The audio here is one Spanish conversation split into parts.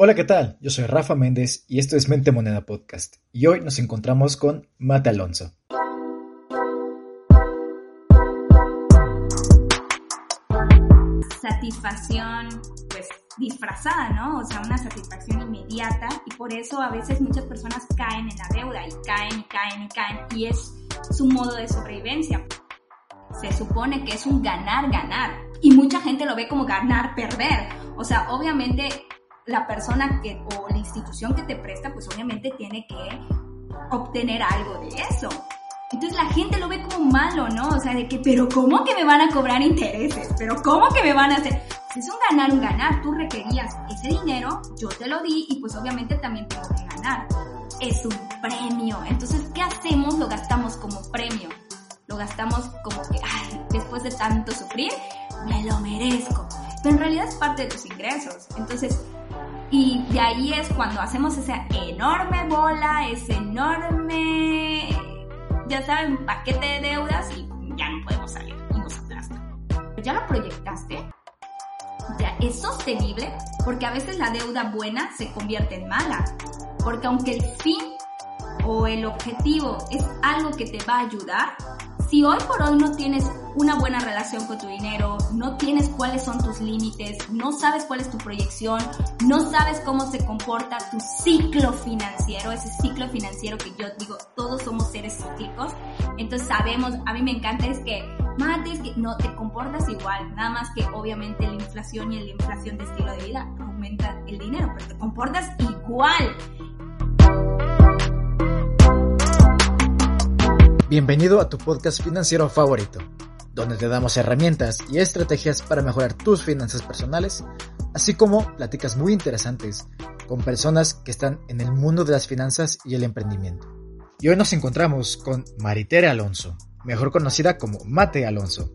Hola, ¿qué tal? Yo soy Rafa Méndez y esto es Mente Moneda Podcast. Y hoy nos encontramos con Mate Alonso. Satisfacción, pues disfrazada, ¿no? O sea, una satisfacción inmediata y por eso a veces muchas personas caen en la deuda y caen y caen y caen y es su modo de sobrevivencia. Se supone que es un ganar-ganar y mucha gente lo ve como ganar-perder. O sea, obviamente la persona que, o la institución que te presta, pues obviamente tiene que obtener algo de eso. Entonces la gente lo ve como malo, ¿no? O sea, de que, pero ¿cómo que me van a cobrar intereses? ¿Pero cómo que me van a hacer? Pues es un ganar, un ganar. Tú requerías ese dinero, yo te lo di y pues obviamente también tengo que ganar. Es un premio. Entonces, ¿qué hacemos? Lo gastamos como premio. Lo gastamos como que, ay, después de tanto sufrir, me lo merezco. Pero en realidad es parte de tus ingresos. Entonces, y de ahí es cuando hacemos esa enorme bola, ese enorme, ya saben, paquete de deudas y ya no podemos salir y nos aplasta. Ya lo proyectaste, ya es sostenible, porque a veces la deuda buena se convierte en mala. Porque aunque el fin o el objetivo es algo que te va a ayudar, si hoy por hoy no tienes una buena relación con tu dinero, no tienes cuáles son tus límites, no sabes cuál es tu proyección, no sabes cómo se comporta tu ciclo financiero, ese ciclo financiero que yo digo, todos somos seres cíclicos, entonces sabemos, a mí me encanta es que, mates que no te comportas igual, nada más que obviamente la inflación y la inflación de estilo de vida aumenta el dinero, pero te comportas igual. Bienvenido a tu podcast financiero favorito, donde te damos herramientas y estrategias para mejorar tus finanzas personales, así como pláticas muy interesantes con personas que están en el mundo de las finanzas y el emprendimiento. Y hoy nos encontramos con Maritere Alonso, mejor conocida como Mate Alonso.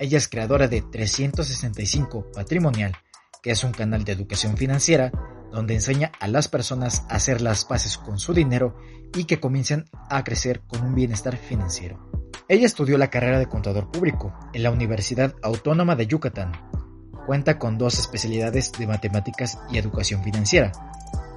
Ella es creadora de 365 Patrimonial, que es un canal de educación financiera donde enseña a las personas a hacer las paces con su dinero y que comiencen a crecer con un bienestar financiero. Ella estudió la carrera de contador público en la Universidad Autónoma de Yucatán. Cuenta con dos especialidades de matemáticas y educación financiera.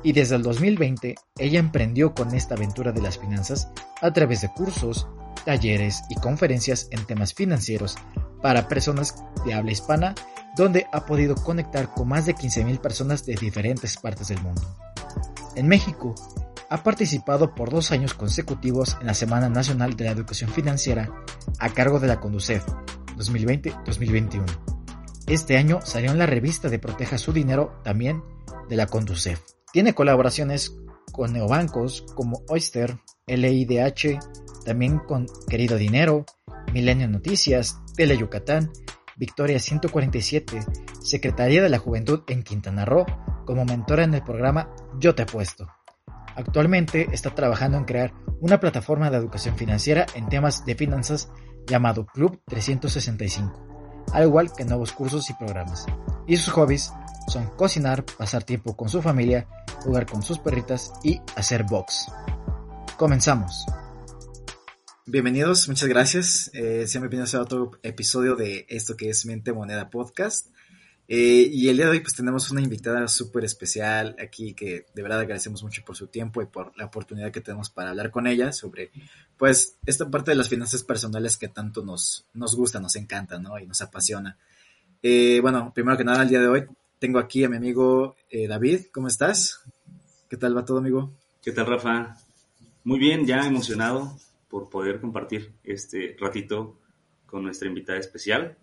Y desde el 2020 ella emprendió con esta aventura de las finanzas a través de cursos, talleres y conferencias en temas financieros para personas de habla hispana donde ha podido conectar con más de 15.000 personas de diferentes partes del mundo. En México, ha participado por dos años consecutivos en la Semana Nacional de la Educación Financiera a cargo de la Conducef 2020-2021. Este año salió en la revista de Proteja su Dinero también de la Conducef. Tiene colaboraciones con neobancos como Oyster, LIDH, también con Querido Dinero, Milenio Noticias, Tele Yucatán Victoria 147, Secretaría de la Juventud en Quintana Roo, como mentora en el programa Yo Te Apuesto. Actualmente está trabajando en crear una plataforma de educación financiera en temas de finanzas llamado Club 365, al igual que nuevos cursos y programas. Y sus hobbies son cocinar, pasar tiempo con su familia, jugar con sus perritas y hacer box. Comenzamos. Bienvenidos, muchas gracias. Eh, sean bienvenidos a otro episodio de esto que es Mente Moneda Podcast. Eh, y el día de hoy pues tenemos una invitada súper especial aquí que de verdad agradecemos mucho por su tiempo y por la oportunidad que tenemos para hablar con ella sobre pues esta parte de las finanzas personales que tanto nos, nos gusta, nos encanta, ¿no? Y nos apasiona. Eh, bueno, primero que nada, el día de hoy tengo aquí a mi amigo eh, David. ¿Cómo estás? ¿Qué tal va todo, amigo? ¿Qué tal, Rafa? Muy bien, ya emocionado por poder compartir este ratito con nuestra invitada especial.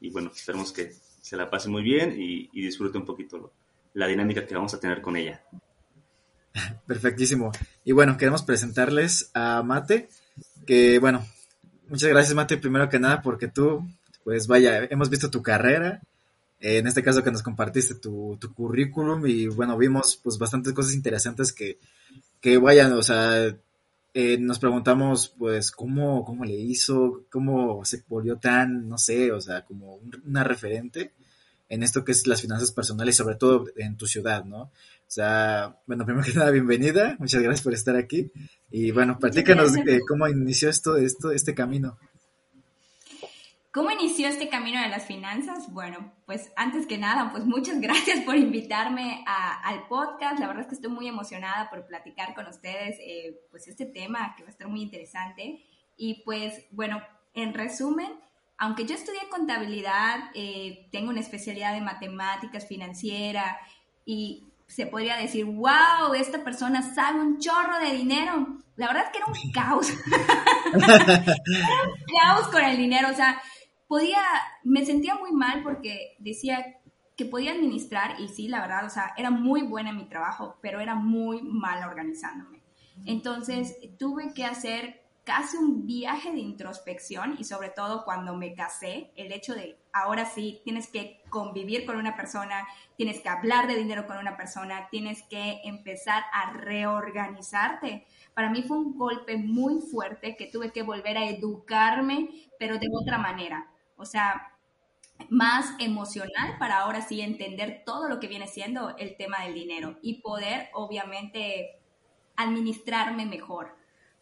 Y bueno, esperemos que se la pase muy bien y, disfrute un poquito la dinámica que vamos a tener con ella. Perfectísimo. Y bueno, queremos presentarles a Mate, que bueno, muchas gracias Mate, primero que nada, porque tú, pues vaya, hemos visto tu carrera, en este caso que nos compartiste tu, tu currículum y bueno, vimos pues bastantes cosas interesantes que, que vayan, o sea, eh, nos preguntamos, pues, cómo, cómo le hizo, cómo se volvió tan, no sé, o sea, como una referente en esto que es las finanzas personales, sobre todo en tu ciudad, ¿no? O sea, bueno, primero que nada, bienvenida, muchas gracias por estar aquí. Y bueno, platícanos cómo inició esto, esto, este camino. ¿Cómo inició este camino de las finanzas? Bueno, pues antes que nada, pues muchas gracias por invitarme al podcast. La verdad es que estoy muy emocionada por platicar con ustedes, eh, pues este tema que va a estar muy interesante. Y pues bueno, en resumen, aunque yo estudié contabilidad, eh, tengo una especialidad de matemáticas financiera y se podría decir, wow, esta persona sabe un chorro de dinero. La verdad es que era un caos. era un caos con el dinero. O sea, podía, me sentía muy mal porque decía que podía administrar y sí, la verdad, o sea, era muy buena en mi trabajo, pero era muy mal organizándome. Entonces tuve que hacer casi un viaje de introspección y sobre todo cuando me casé, el hecho de ahora sí tienes que convivir con una persona, tienes que hablar de dinero con una persona, tienes que empezar a reorganizarte. Para mí fue un golpe muy fuerte que tuve que volver a educarme, pero de otra manera o sea, más emocional para ahora sí entender todo lo que viene siendo el tema del dinero y poder obviamente administrarme mejor.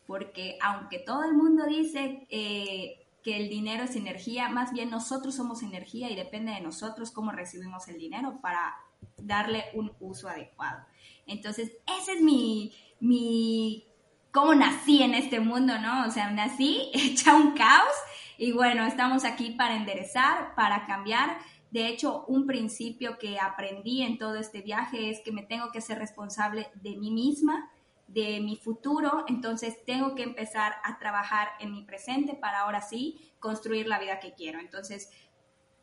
Porque aunque todo el mundo dice eh, que el dinero es energía, más bien nosotros somos energía y depende de nosotros cómo recibimos el dinero para darle un uso adecuado. Entonces, ese es mi, mi, cómo nací en este mundo, ¿no? O sea, nací hecha un caos y bueno, estamos aquí para enderezar, para cambiar. De hecho, un principio que aprendí en todo este viaje es que me tengo que ser responsable de mí misma, de mi futuro, entonces tengo que empezar a trabajar en mi presente para ahora sí construir la vida que quiero. Entonces,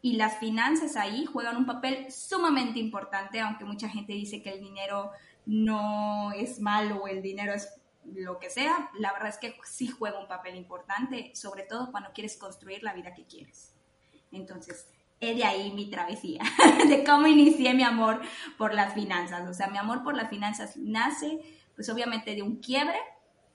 y las finanzas ahí juegan un papel sumamente importante, aunque mucha gente dice que el dinero no es malo o el dinero es lo que sea, la verdad es que sí juega un papel importante, sobre todo cuando quieres construir la vida que quieres. Entonces, he de ahí mi travesía, de cómo inicié mi amor por las finanzas. O sea, mi amor por las finanzas nace, pues obviamente de un quiebre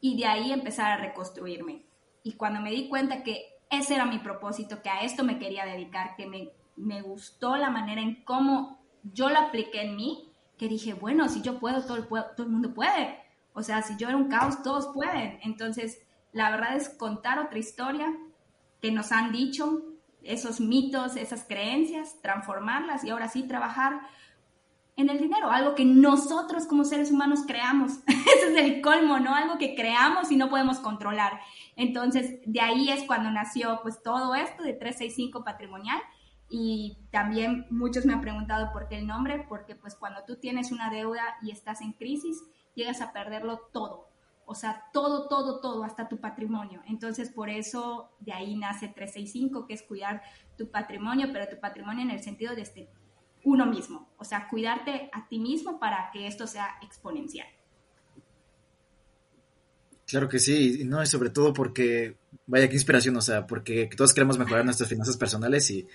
y de ahí empezar a reconstruirme. Y cuando me di cuenta que ese era mi propósito, que a esto me quería dedicar, que me, me gustó la manera en cómo yo lo apliqué en mí, que dije, bueno, si yo puedo, todo el, todo el mundo puede. O sea, si yo era un caos, todos pueden. Entonces, la verdad es contar otra historia que nos han dicho, esos mitos, esas creencias, transformarlas y ahora sí trabajar en el dinero, algo que nosotros como seres humanos creamos. Ese es el colmo, ¿no? Algo que creamos y no podemos controlar. Entonces, de ahí es cuando nació pues todo esto de 365 patrimonial y también muchos me han preguntado por qué el nombre, porque pues cuando tú tienes una deuda y estás en crisis, llegas a perderlo todo. O sea, todo, todo, todo, hasta tu patrimonio. Entonces, por eso de ahí nace 365, que es cuidar tu patrimonio, pero tu patrimonio en el sentido de este, uno mismo. O sea, cuidarte a ti mismo para que esto sea exponencial. Claro que sí, no, y sobre todo porque, vaya, qué inspiración, o sea, porque todos queremos mejorar nuestras finanzas personales y,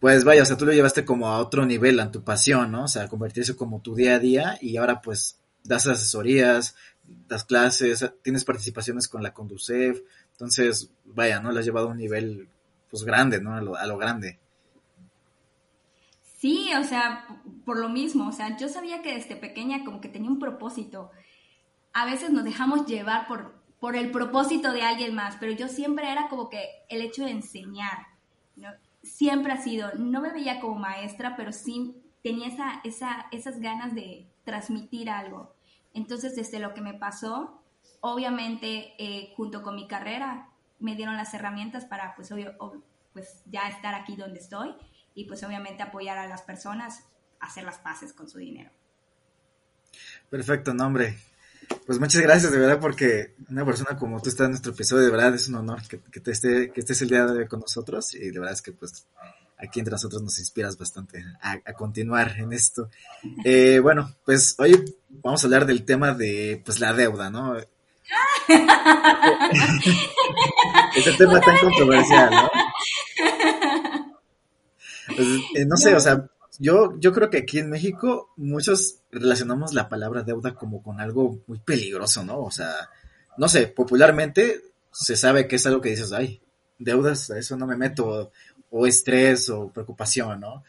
pues vaya, o sea, tú lo llevaste como a otro nivel, a tu pasión, ¿no? O sea, convertirse como tu día a día y ahora pues das asesorías, das clases, tienes participaciones con la Conducef, entonces, vaya, ¿no? Lo has llevado a un nivel, pues, grande, ¿no? A lo, a lo grande. Sí, o sea, por lo mismo, o sea, yo sabía que desde pequeña como que tenía un propósito. A veces nos dejamos llevar por, por el propósito de alguien más, pero yo siempre era como que el hecho de enseñar. Siempre ha sido, no me veía como maestra, pero sí tenía esa, esa, esas ganas de transmitir algo. Entonces, desde lo que me pasó, obviamente, eh, junto con mi carrera, me dieron las herramientas para, pues, obvio, pues, ya estar aquí donde estoy y, pues, obviamente, apoyar a las personas a hacer las paces con su dinero. Perfecto, nombre. Pues muchas gracias, de verdad, porque una persona como tú está en nuestro episodio, de verdad es un honor que, que, te esté, que estés el día de hoy con nosotros y de verdad es que pues aquí entre nosotros nos inspiras bastante a, continuar en esto. Eh, bueno, pues hoy vamos a hablar del tema de pues la deuda, ¿no? Ese tema tan controversial, ¿no? Pues, eh, no sé, o sea, yo, yo creo que aquí en México muchos relacionamos la palabra deuda como con algo muy peligroso, ¿no? O sea, no sé, popularmente se sabe que es algo que dices, ay, deudas, a eso no me meto, o estrés o preocupación, ¿no?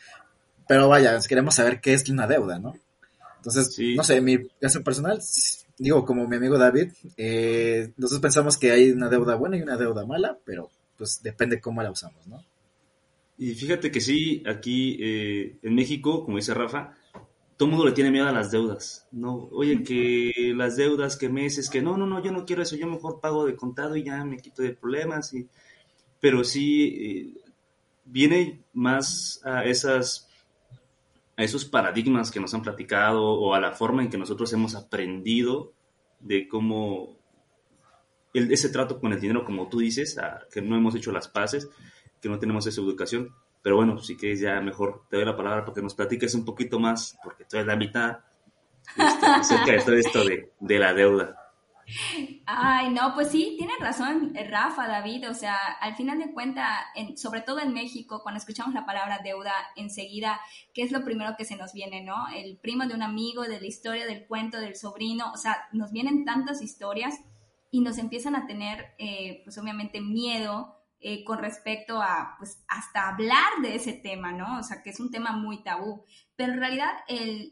Pero vaya, queremos saber qué es una deuda, ¿no? Entonces, no sé, mi caso personal, digo, como mi amigo David, eh, nosotros pensamos que hay una deuda buena y una deuda mala, pero pues depende cómo la usamos, ¿no? Y fíjate que sí, aquí eh, en México, como dice Rafa, todo el mundo le tiene miedo a las deudas, ¿no? Oye, que las deudas, que meses, que no, no, no, yo no quiero eso, yo mejor pago de contado y ya me quito de problemas. Y... Pero sí, eh, viene más a esas a esos paradigmas que nos han platicado o a la forma en que nosotros hemos aprendido de cómo ese trato con el dinero, como tú dices, que no hemos hecho las paces, que no tenemos esa educación. Pero bueno, si quieres ya mejor te doy la palabra para que nos platiques un poquito más, porque tú eres la mitad, este, acerca de todo esto de, de la deuda. Ay, no, pues sí, tienes razón, eh, Rafa, David, o sea, al final de cuentas, sobre todo en México, cuando escuchamos la palabra deuda, enseguida, ¿qué es lo primero que se nos viene, no? El primo de un amigo, de la historia del cuento del sobrino, o sea, nos vienen tantas historias y nos empiezan a tener, eh, pues obviamente, miedo eh, con respecto a, pues, hasta hablar de ese tema, ¿no? O sea, que es un tema muy tabú. Pero en realidad,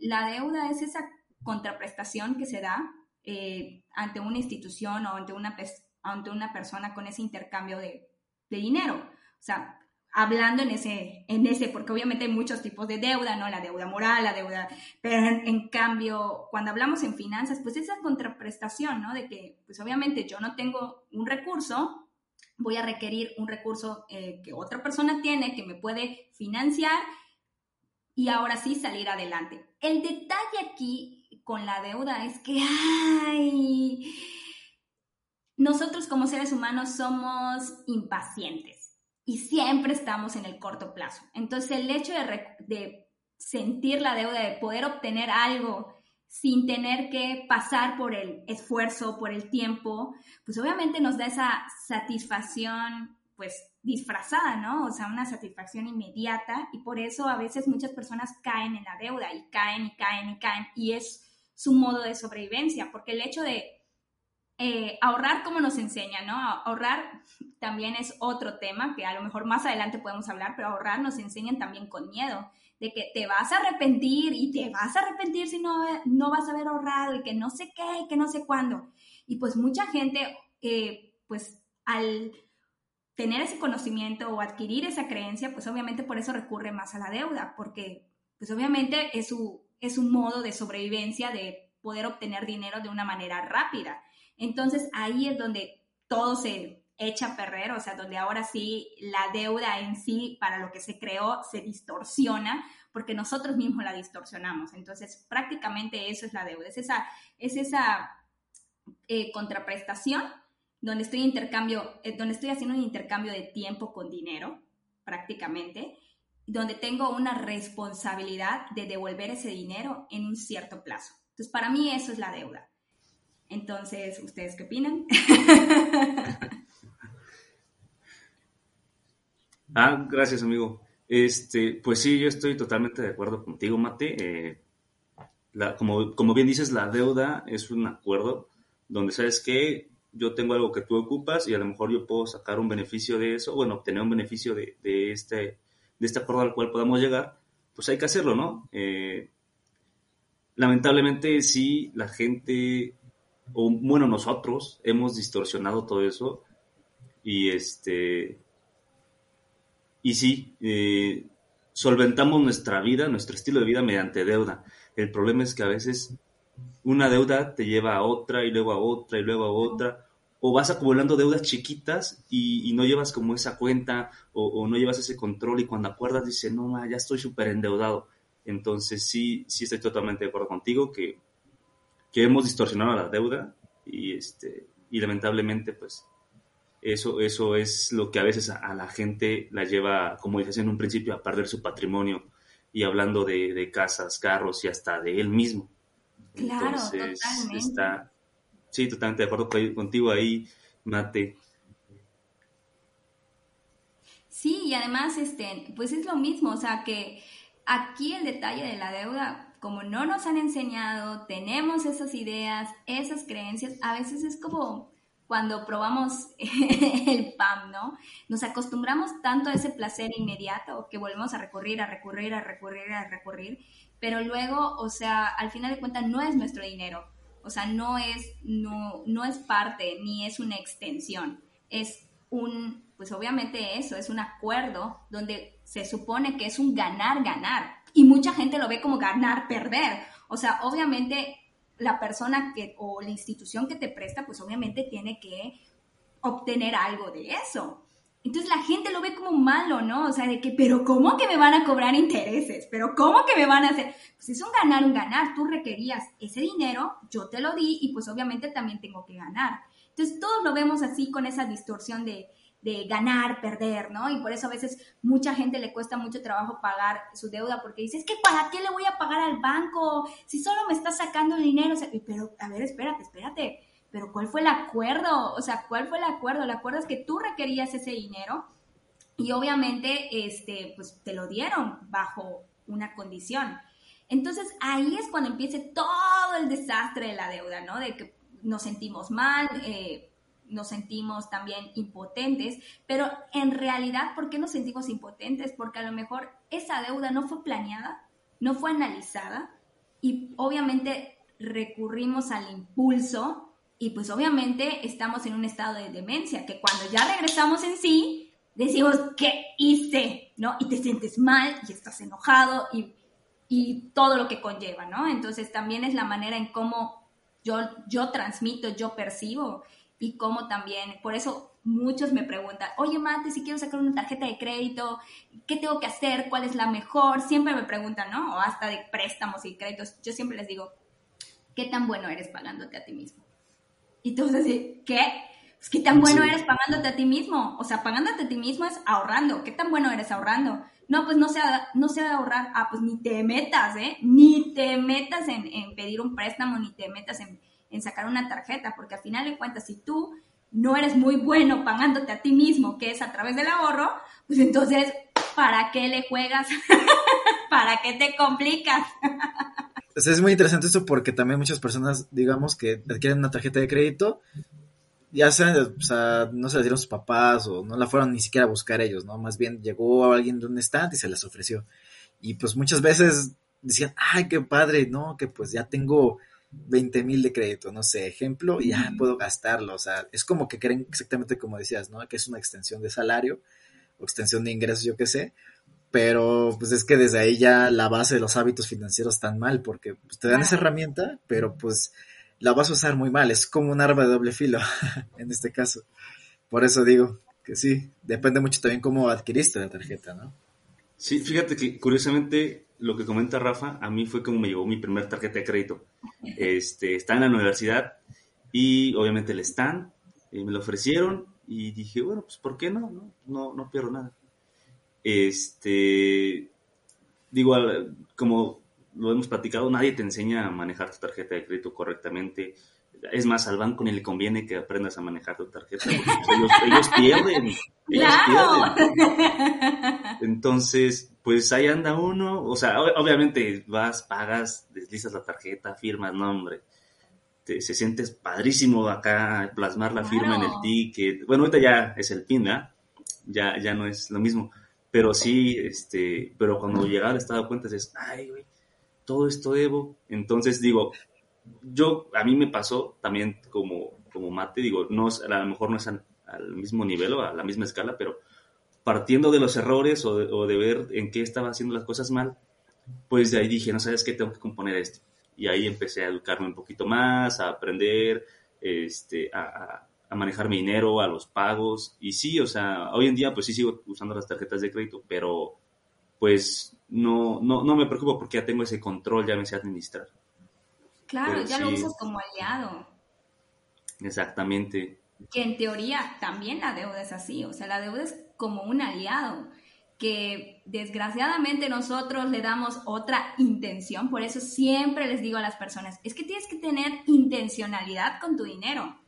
la deuda es esa contraprestación que se da eh, ante una institución o ante una, ante una persona con ese intercambio de, de, dinero. O sea, hablando en ese, en ese, porque obviamente hay muchos tipos de deuda, ¿no? La deuda moral, la deuda, pero en, cambio, cuando hablamos en finanzas, pues esa contraprestación, ¿no? De que, pues obviamente yo no tengo un recurso, voy a requerir un recurso eh, que otra persona tiene, que me puede financiar y ahora sí salir adelante. El detalle aquí con la deuda es que, ay, nosotros como seres humanos somos impacientes y siempre estamos en el corto plazo. Entonces el hecho de, sentir la deuda, de poder obtener algo sin tener que pasar por el esfuerzo, por el tiempo, pues obviamente nos da esa satisfacción, pues disfrazada, ¿no? O sea, una satisfacción inmediata y por eso a veces muchas personas caen en la deuda y caen y caen y caen y es su modo de sobrevivencia, porque el hecho de eh, ahorrar como nos enseña, ¿no? Ahorrar también es otro tema que a lo mejor más adelante podemos hablar, pero ahorrar nos enseñan también con miedo, de que te vas a arrepentir y te vas a arrepentir si no, no vas a haber ahorrado y que no sé qué que no sé cuándo. Y pues mucha gente, eh, pues al tener ese conocimiento o adquirir esa creencia, pues obviamente por eso recurre más a la deuda, porque pues obviamente es su, es un modo de sobrevivencia de poder obtener dinero de una manera rápida. Entonces ahí es donde todo se echa a perder, o sea, donde ahora sí la deuda en sí, para lo que se creó, se distorsiona, porque nosotros mismos la distorsionamos. Entonces, prácticamente eso es la deuda, es esa, es esa eh, contraprestación donde estoy, intercambio, eh, donde estoy haciendo un intercambio de tiempo con dinero, prácticamente, donde tengo una responsabilidad de devolver ese dinero en un cierto plazo. Entonces, para mí eso es la deuda. Entonces, ¿ustedes qué opinan? ah, gracias, amigo. Este, pues sí, yo estoy totalmente de acuerdo contigo, Mate. Eh, como, como bien dices, la deuda es un acuerdo donde sabes que yo tengo algo que tú ocupas y a lo mejor yo puedo sacar un beneficio de eso, bueno, obtener un beneficio de, de este de este acuerdo al cual podamos llegar, pues hay que hacerlo, ¿no? Eh, lamentablemente sí, la gente, o bueno, nosotros hemos distorsionado todo eso y este, y sí, eh, solventamos nuestra vida, nuestro estilo de vida mediante deuda. El problema es que a veces una deuda te lleva a otra y luego a otra y luego a otra o vas acumulando deudas chiquitas y, no llevas como esa cuenta o, no llevas ese control y cuando acuerdas dices, no, ya estoy súper endeudado. Entonces sí, sí estoy totalmente de acuerdo contigo que, que hemos distorsionado la deuda y, este, y lamentablemente pues eso, eso es lo que a veces a, la gente la lleva, como dices en un principio, a perder su patrimonio y hablando de, casas, carros y hasta de él mismo. Claro, Entonces, totalmente. Está, Sí, totalmente de acuerdo contigo ahí, Mate. Sí, y además, este, pues es lo mismo, o sea que aquí el detalle de la deuda, como no nos han enseñado, tenemos esas ideas, esas creencias, a veces es como cuando probamos el PAM, ¿no? Nos acostumbramos tanto a ese placer inmediato que volvemos a recurrir, a recurrir, a recurrir, a recurrir, pero luego, o sea, al final de cuentas no es nuestro dinero, o sea, no es, no, no es parte ni es una extensión. Es un, pues obviamente eso, es un acuerdo donde se supone que es un ganar-ganar. Y mucha gente lo ve como ganar-perder. O sea, obviamente la persona que, o la institución que te presta, pues obviamente tiene que obtener algo de eso. Entonces la gente lo ve como malo, ¿no? O sea, de que, pero ¿cómo que me van a cobrar intereses? ¿Pero cómo que me van a hacer? Pues es un ganar, un ganar. Tú requerías ese dinero, yo te lo di y pues obviamente también tengo que ganar. Entonces todos lo vemos así con esa distorsión de, de ganar, perder, ¿no? Y por eso a veces mucha gente le cuesta mucho trabajo pagar su deuda porque dice, que ¿para qué le voy a pagar al banco si solo me está sacando el dinero? pero, a ver, espérate, espérate pero ¿cuál fue el acuerdo? O sea, ¿cuál fue el acuerdo? El acuerdo es que tú requerías ese dinero y obviamente este, pues te lo dieron bajo una condición. Entonces ahí es cuando empieza todo el desastre de la deuda, ¿no? De que nos sentimos mal, eh, nos sentimos también impotentes, pero en realidad, ¿por qué nos sentimos impotentes? Porque a lo mejor esa deuda no fue planeada, no fue analizada y obviamente recurrimos al impulso y pues obviamente estamos en un estado de demencia, que cuando ya regresamos en sí, decimos, ¿qué hice? ¿No? Y te sientes mal y estás enojado y, y todo lo que conlleva, ¿no? Entonces también es la manera en cómo yo, yo transmito, yo percibo y cómo también, por eso muchos me preguntan, oye Mate, si quiero sacar una tarjeta de crédito, ¿qué tengo que hacer? ¿Cuál es la mejor? Siempre me preguntan, ¿no? O hasta de préstamos y créditos. Yo siempre les digo, ¿qué tan bueno eres pagándote a ti mismo? Y tú vas a decir, ¿qué? Pues, ¿Qué tan bueno eres pagándote a ti mismo? O sea, pagándote a ti mismo es ahorrando. ¿Qué tan bueno eres ahorrando? No, pues no sé, no sé ahorrar. Ah, pues ni te metas, ¿eh? Ni te metas en, pedir un préstamo, ni te metas en, en sacar una tarjeta, porque al final de cuentas, si tú no eres muy bueno pagándote a ti mismo, que es a través del ahorro, pues entonces, ¿para qué le juegas? ¿Para qué te complicas? es muy interesante esto porque también muchas personas, digamos, que adquieren una tarjeta de crédito, ya sea, o sea, no se la dieron sus papás o no la fueron ni siquiera a buscar ellos, ¿no? Más bien llegó alguien de un stand y se las ofreció. Y pues muchas veces decían, ay, qué padre, ¿no? Que pues ya tengo 20 mil de crédito, no sé, ejemplo, y ya puedo gastarlo. O sea, es como que creen exactamente como decías, ¿no? Que es una extensión de salario o extensión de ingresos, yo qué sé pero pues es que desde ahí ya la base de los hábitos financieros están mal, porque pues, te dan esa herramienta, pero pues la vas a usar muy mal, es como un arma de doble filo en este caso. Por eso digo que sí, depende mucho también cómo adquiriste la tarjeta, ¿no? Sí, fíjate que curiosamente lo que comenta Rafa, a mí fue como me llegó mi primer tarjeta de crédito. Este, está en la universidad y obviamente le están, y me lo ofrecieron y dije, bueno, pues ¿por qué no? No, no, no pierdo nada. Este, digo, como lo hemos platicado, nadie te enseña a manejar tu tarjeta de crédito correctamente. Es más, al banco ni le conviene que aprendas a manejar tu tarjeta, porque pues, ellos, pierden. Ellos pierden. Entonces, pues ahí anda uno. O sea, obviamente vas, pagas, deslizas la tarjeta, firmas nombre. Te, se sientes padrísimo acá plasmar la firma en el ticket. Bueno, ahorita ya es el PIN, Ya, ya no es lo mismo pero sí, este, pero cuando llegaba al estado de cuenta dices, ay, güey, todo esto debo. Entonces digo, yo, a mí me pasó también como, como mate, digo, no, a lo mejor no es al, mismo nivel o a la misma escala, pero partiendo de los errores o de, o de, ver en qué estaba haciendo las cosas mal, pues de ahí dije, no sabes qué, tengo que componer esto. Y ahí empecé a educarme un poquito más, a aprender, este, a, a manejar mi dinero, a los pagos. Y sí, o sea, hoy en día pues sí sigo usando las tarjetas de crédito, pero pues no, no, no me preocupo porque ya tengo ese control, ya me sé administrar. Claro, ya lo usas como aliado. Exactamente. Que en teoría también la deuda es así, o sea, la deuda es como un aliado que desgraciadamente nosotros le damos otra intención, por eso siempre les digo a las personas, es que tienes que tener intencionalidad con tu dinero.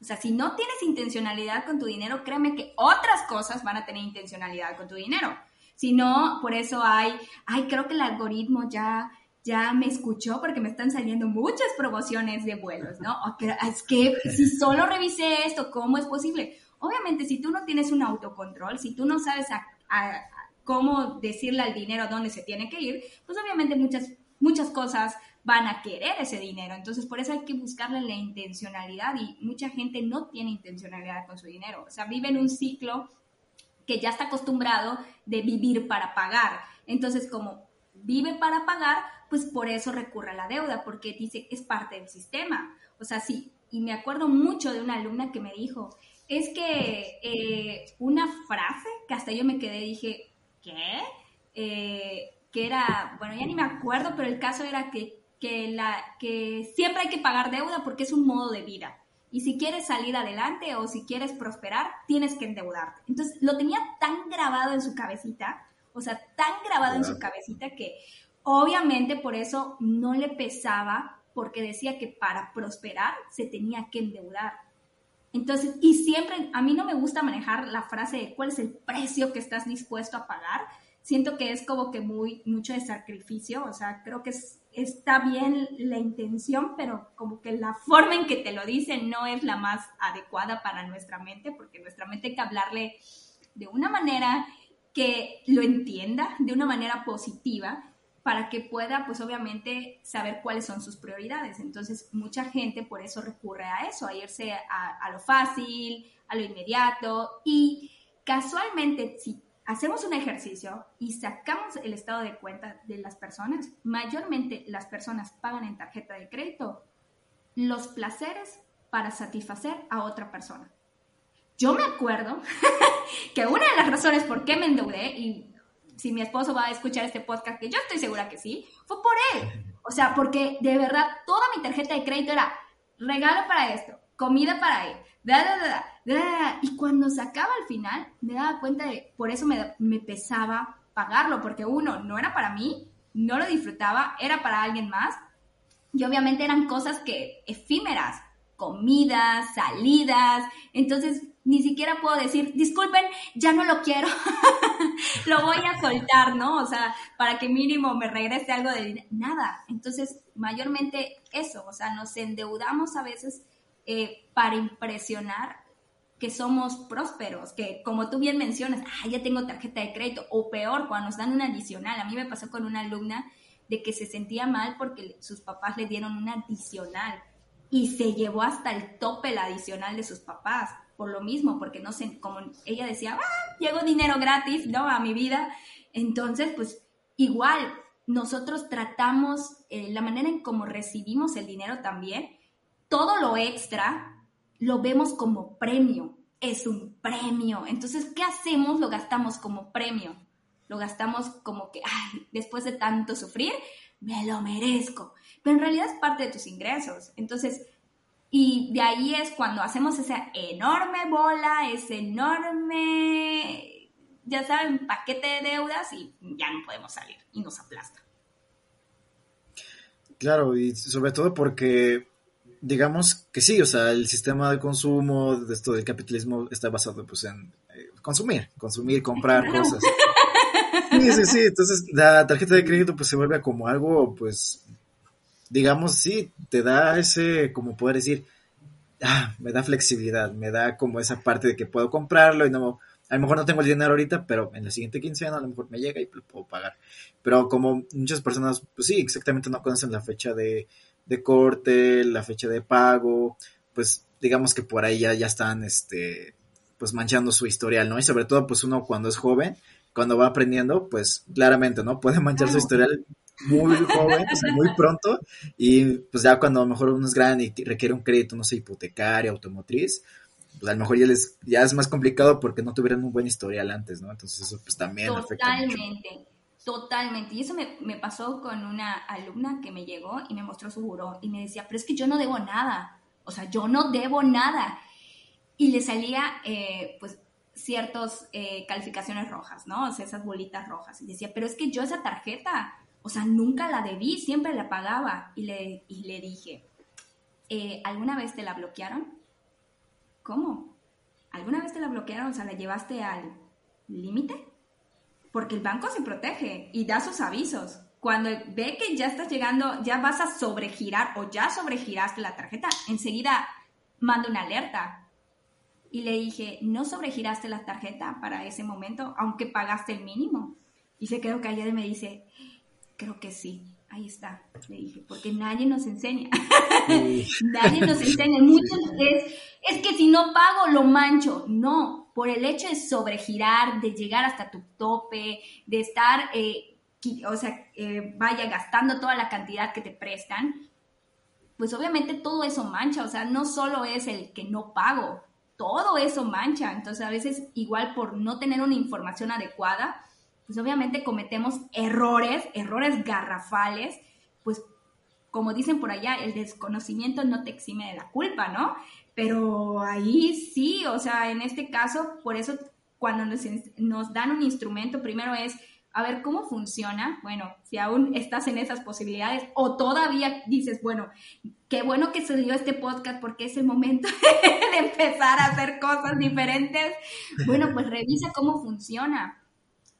O sea, si no tienes intencionalidad con tu dinero, créeme que otras cosas van a tener intencionalidad con tu dinero. Si no, por eso hay, ay, creo que el algoritmo ya, ya me escuchó porque me están saliendo muchas promociones de vuelos, ¿no? es que si solo revisé esto, ¿cómo es posible? Obviamente, si tú no tienes un autocontrol, si tú no sabes cómo decirle al dinero dónde se tiene que ir, pues obviamente muchas, muchas cosas van a querer ese dinero. Entonces, por eso hay que buscarle la intencionalidad y mucha gente no tiene intencionalidad con su dinero. O sea, vive en un ciclo que ya está acostumbrado de vivir para pagar. Entonces, como vive para pagar, pues por eso recurre a la deuda, porque dice es parte del sistema. O sea, sí, y me acuerdo mucho de una alumna que me dijo, es que eh, una frase que hasta yo me quedé, dije, ¿qué? Eh, que era, bueno, ya ni me acuerdo, pero el caso era que, que, la, que siempre hay que pagar deuda porque es un modo de vida. Y si quieres salir adelante o si quieres prosperar, tienes que endeudarte. Entonces, lo tenía tan grabado en su cabecita, o sea, tan grabado en su cabecita que obviamente por eso no le pesaba, porque decía que para prosperar se tenía que endeudar. Entonces, y siempre, a mí no me gusta manejar la frase de cuál es el precio que estás dispuesto a pagar. Siento que es como que muy, mucho de sacrificio, o sea, creo que es, está bien la intención, pero como que la forma en que te lo dicen no es la más adecuada para nuestra mente, porque nuestra mente hay que hablarle de una manera que lo entienda, de una manera positiva, para que pueda, pues obviamente, saber cuáles son sus prioridades. Entonces, mucha gente por eso recurre a eso, a irse a, a lo fácil, a lo inmediato. Y casualmente, si hacemos un ejercicio y sacamos el estado de cuenta de las personas, mayormente las personas pagan en tarjeta de crédito los placeres para satisfacer a otra persona. Yo me acuerdo que una de las razones por qué me endeudé, y si mi esposo va a escuchar este podcast, que yo estoy segura que sí, fue por él. O sea, porque de verdad toda mi tarjeta de crédito era regalo para esto, comida para él, y cuando se acaba al final, me daba cuenta de, por eso me, me pesaba pagarlo, porque uno, no era para mí, no lo disfrutaba, era para alguien más, y obviamente eran cosas que efímeras, comidas, salidas, entonces ni siquiera puedo decir, disculpen, ya no lo quiero, lo voy a soltar, ¿no? O sea, para que mínimo me regrese algo de dinero, nada. Entonces, mayormente eso, o sea, nos endeudamos a veces eh, para impresionar que somos prósperos, que como tú bien mencionas, ah, ya tengo tarjeta de crédito, o peor, cuando nos dan una adicional. A mí me pasó con una alumna de que se sentía mal porque sus papás le dieron una adicional y se llevó hasta el tope la adicional de sus papás por lo mismo, porque no sé, como ella decía, ah, llegó dinero gratis, ¿no? A mi vida. Entonces, pues igual, nosotros tratamos eh, la manera en cómo recibimos el dinero también, todo lo extra lo vemos como premio, es un premio. Entonces, ¿qué hacemos? Lo gastamos como premio. Lo gastamos como que, ay, después de tanto sufrir, me lo merezco. Pero en realidad es parte de tus ingresos. Entonces, y de ahí es cuando hacemos esa enorme bola, ese enorme, ya saben, paquete de deudas y ya no podemos salir y nos aplasta. Claro, y sobre todo porque digamos que sí, o sea, el sistema de consumo de esto del capitalismo está basado pues en eh, consumir, consumir, comprar cosas. Sí, sí, sí, entonces la tarjeta de crédito pues se vuelve como algo pues digamos, sí, te da ese, como poder decir, ah, me da flexibilidad, me da como esa parte de que puedo comprarlo y no, a lo mejor no tengo el dinero ahorita, pero en la siguiente quincena a lo mejor me llega y lo puedo pagar. Pero como muchas personas, pues sí, exactamente no conocen la fecha de, de corte, la fecha de pago, pues digamos que por ahí ya, ya están, este, pues manchando su historial, ¿no? Y sobre todo, pues uno cuando es joven, cuando va aprendiendo, pues claramente, ¿no? Puede manchar su historial muy joven, o sea, muy pronto, y pues ya cuando a lo mejor uno es grande y requiere un crédito, no sé, hipotecario, automotriz, pues a lo mejor ya, les, ya es más complicado porque no tuvieron un buen historial antes, ¿no? Entonces eso pues también Totalmente. afecta mucho. Totalmente. Y eso me, me, pasó con una alumna que me llegó y me mostró su buró y me decía, pero es que yo no debo nada. O sea, yo no debo nada. Y le salía, eh, pues, ciertas eh, calificaciones rojas, ¿no? O sea, esas bolitas rojas. Y decía, pero es que yo esa tarjeta o sea, nunca la debí, siempre la pagaba. Y le, y le dije, eh, ¿alguna vez te la bloquearon? ¿Cómo? ¿Alguna vez te la bloquearon? O sea, ¿la llevaste al límite? Porque el banco se protege y da sus avisos. Cuando ve que ya estás llegando, ya vas a sobregirar o ya sobregiraste la tarjeta, enseguida manda una alerta. Y le dije, no sobregiraste la tarjeta para ese momento, aunque pagaste el mínimo. Y se quedó callada y me dice, Creo que sí. Ahí está, le dije, porque nadie nos enseña. nadie nos enseña. Muchos es, es que si no pago, lo mancho. No, por el hecho de sobregirar, de llegar hasta tu tope, de estar, eh, o sea, eh, vaya gastando toda la cantidad que te prestan, pues obviamente todo eso mancha, o sea, no solo es el que no pago, todo eso mancha. Entonces a veces igual por no tener una información adecuada, pues obviamente cometemos errores, errores garrafales, como dicen por allá, el desconocimiento no te exime de la culpa, ¿no? Pero ahí sí, o sea, en este caso, por eso cuando nos, dan un instrumento, primero es a ver cómo funciona. Bueno, si aún estás en esas posibilidades o todavía dices, bueno, qué bueno que se dio este podcast porque es el momento de empezar a hacer cosas diferentes. Bueno, pues revisa cómo funciona.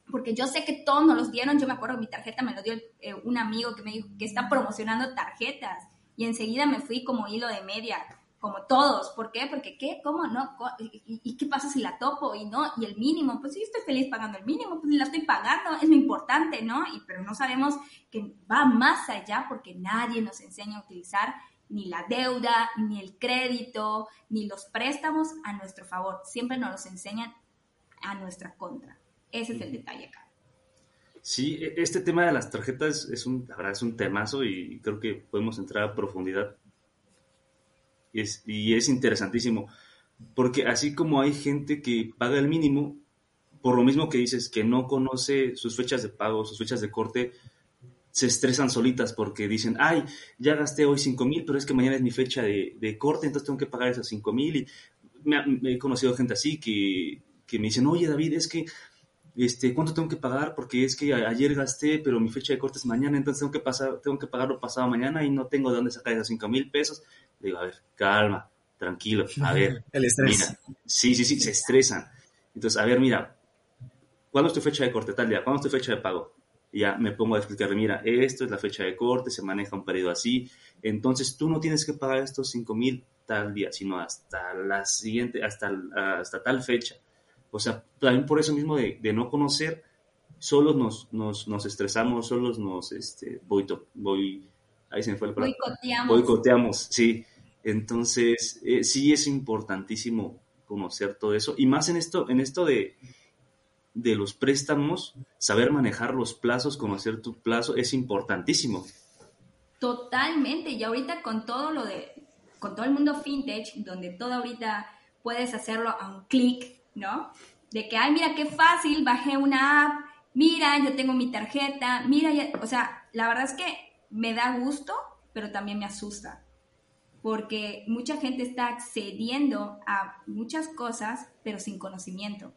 Porque yo sé que todos nos los dieron, yo me acuerdo, mi tarjeta me lo dio eh, un amigo que me dijo que está promocionando tarjetas y enseguida me fui como hilo de media como todos. ¿Por qué? Porque ¿qué? ¿Cómo? ¿No? ¿Y, qué pasa si la topo? Y no, y el mínimo, pues sí, estoy feliz pagando el mínimo, pues la estoy pagando, es lo importante, ¿no? Pero no sabemos que va más allá porque nadie nos enseña a utilizar ni la deuda, ni el crédito, ni los préstamos a nuestro favor. Siempre nos los enseñan a nuestra contra. Ese es el detalle acá. Sí, e, este tema de las tarjetas es un, la verdad, es un temazo y creo que podemos entrar a profundidad y es interesantísimo, porque así como hay gente que paga el mínimo, por lo mismo que dices, que no conoce sus fechas de pago, sus fechas de corte, se estresan solitas porque dicen, ay, ya gasté hoy 5 mil, pero es que mañana es mi fecha de, corte, entonces tengo que pagar esos 5 mil. Y me, he conocido gente así que, que me dicen, oye David, es que este, ¿cuánto tengo que pagar? Porque es que ayer gasté, pero mi fecha de corte es mañana, entonces tengo que, pasar, tengo que pagarlo pasado mañana y no tengo de dónde sacar esos 5 mil pesos. Digo, a ver, calma, tranquilo, a ver. El estrés. Mira, sí, sí, sí, se estresan. Entonces, a ver, mira, ¿cuándo es tu fecha de corte? Tal día, ¿cuándo es tu fecha de pago? Y ya me pongo a explicarle, mira, esto es la fecha de corte, se maneja un periodo así, entonces tú no tienes que pagar estos 5 mil tal día, sino hasta la siguiente, hasta, hasta tal fecha. O sea, también por eso mismo de, de no conocer, solos nos, nos, nos, estresamos, solos nos, este, voy, voy ahí se me fue el Boicoteamos. Boicoteamos, sí. Entonces, eh, sí es importantísimo conocer todo eso. Y más en esto, en esto de, de los préstamos, saber manejar los plazos, conocer tu plazo, es importantísimo. Totalmente. Y ahorita con todo lo de, con todo el mundo fintech, donde todo ahorita puedes hacerlo a un clic, ¿no? De que, ay, mira qué fácil, bajé una app, mira, yo tengo mi tarjeta, mira, o sea, la verdad es que me da gusto, pero también me asusta, porque mucha gente está accediendo a muchas cosas, pero sin conocimiento.